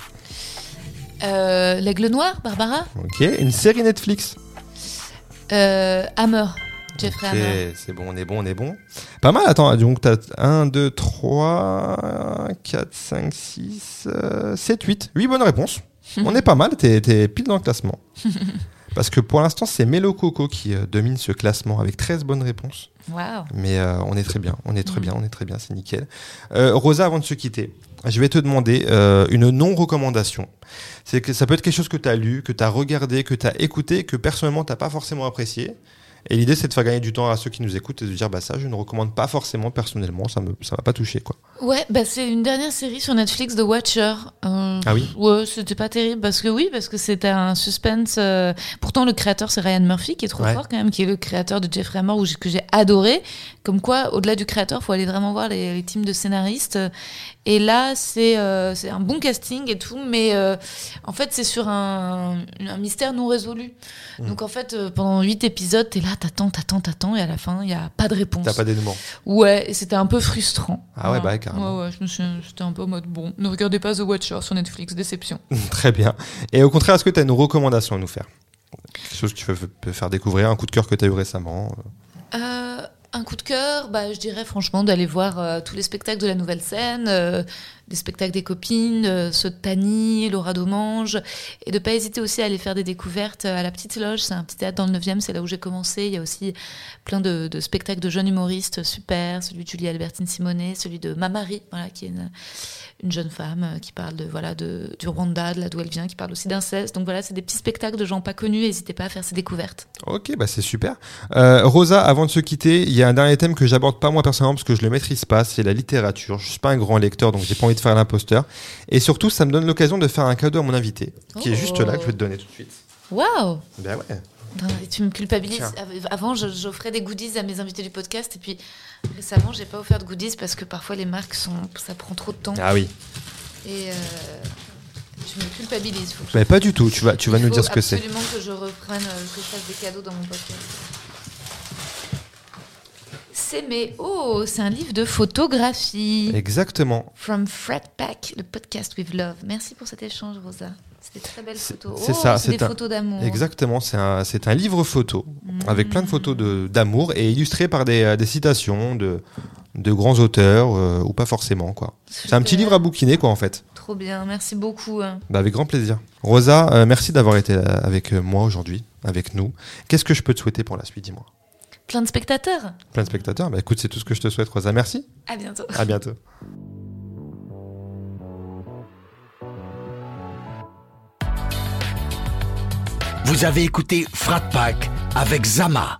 Euh, L'Aigle Noir, Barbara. Ok. Une série Netflix. Euh, Hammer, Jeffrey c'est bon, on est bon, on est bon. Pas mal, attends, donc t'as 1, 2, 3, 4, 5, 6, 7, 8. 8 bonnes réponses. on est pas mal, t'es pile dans le classement. Parce que pour l'instant, c'est Melo Coco qui euh, domine ce classement avec 13 bonnes réponses. Waouh. Mais euh, on est très bien, on est très Mhm. bien, on est très bien, c'est nickel. Euh, Rosa, avant de se quitter, je vais te demander une non-recommandation. C'est que ça peut être quelque chose que tu as lu, que tu as regardé, que tu as écouté, que personnellement tu pas forcément apprécié. Et l'idée, c'est de faire gagner du temps à ceux qui nous écoutent et de dire, bah ça, je ne recommande pas forcément personnellement, ça me, ça m'a pas touché, quoi. Ouais, bah c'est une dernière série sur Netflix, The Watcher. Euh, Ah oui Ouais, c'était pas terrible parce que oui, parce que c'était un suspense. euh, Pourtant, le créateur c'est Ryan Murphy qui est trop Ouais. fort quand même, qui est le créateur de Jeffrey Hammer où que j'ai adoré. Comme quoi, au-delà du créateur, faut aller vraiment voir les, les teams de scénaristes. Et là, c'est euh, c'est un bon casting et tout, mais en fait, c'est sur un, un mystère non résolu. Mm. Donc en fait, pendant huit épisodes, t'es là, t'attends, t'attends, t'attends, et à la fin, il y a pas de réponse. T'as pas d'éléments. Ouais, et c'était un peu frustrant. Ah ouais, bah, carrément. Ouais, ouais, je me suis, j'étais un peu en mode bon, ne regardez pas The Watcher sur Netflix, déception. Très bien. Et au contraire, est-ce que tu as une recommandation à nous faire? Quelque chose que tu peux, faire découvrir, un coup de cœur que tu as eu récemment euh? Euh, un coup de cœur, bah, je dirais franchement d'aller voir euh, tous les spectacles de la nouvelle scène, euh, des spectacles des copines, euh, ceux de Tani, Laura Domange, et de pas hésiter aussi à aller faire des découvertes à la Petite Loge. C'est un petit théâtre dans le 9e, c'est là où j'ai commencé. Il y a aussi plein de, spectacles de jeunes humoristes super, celui de Julie Albertine Simonet, celui de Mamari, qui est une, une jeune femme euh, qui parle de voilà de, du Rwanda, de là d'où elle vient, qui parle aussi d'inceste. Donc voilà, c'est des petits spectacles de gens pas connus. N'hésitez pas à faire ces découvertes. Ok, bah c'est super. Euh, Rosa, avant de se quitter, il y a un dernier thème que j'aborde pas moi personnellement parce que je le maîtrise pas, c'est la littérature. Je suis pas un grand lecteur, donc j'ai pas envie de faire l'imposteur. Et surtout, ça me donne l'occasion de faire un cadeau à mon invité, qui est juste là, que je vais te donner tout de suite. Waouh Ben ouais. Tu me culpabilises. Tiens. Av- Avant, j'offrais des goodies à mes invités du podcast, et puis récemment, j'ai pas offert de goodies parce que parfois les marques sont, ça prend trop de temps. Ah oui. Et euh, je me culpabilise. Faut que Mais pas du tout. Tu vas, tu vas nous dire ce que c'est. absolument que je reprenne, euh, que je fasse des cadeaux dans mon podcast. C'est mes oh, c'est un livre de photographie. Exactement. From Fred Pack, le podcast with love. Merci pour cet échange, Rosa. C'est des très belles photos. c'est Oh, ça, c'est des un- photos d'amour. Exactement. C'est un, un livre photo avec plein de photos de- d'amour et illustré par des, euh, des citations de, de grands auteurs euh, ou pas forcément quoi. C'est un petit livre à bouquiner quoi en fait. Trop bien, merci beaucoup. hein. Bah, avec grand plaisir. Rosa, euh, merci d'avoir été avec moi aujourd'hui, avec nous. Qu'est-ce que je peux te souhaiter pour la suite, dis-moi? Plein de spectateurs. Plein de spectateurs. Bah écoute, c'est tout ce que je te souhaite, Rosa. Merci. À bientôt. À bientôt. Vous avez écouté Frat Pack avec Zama,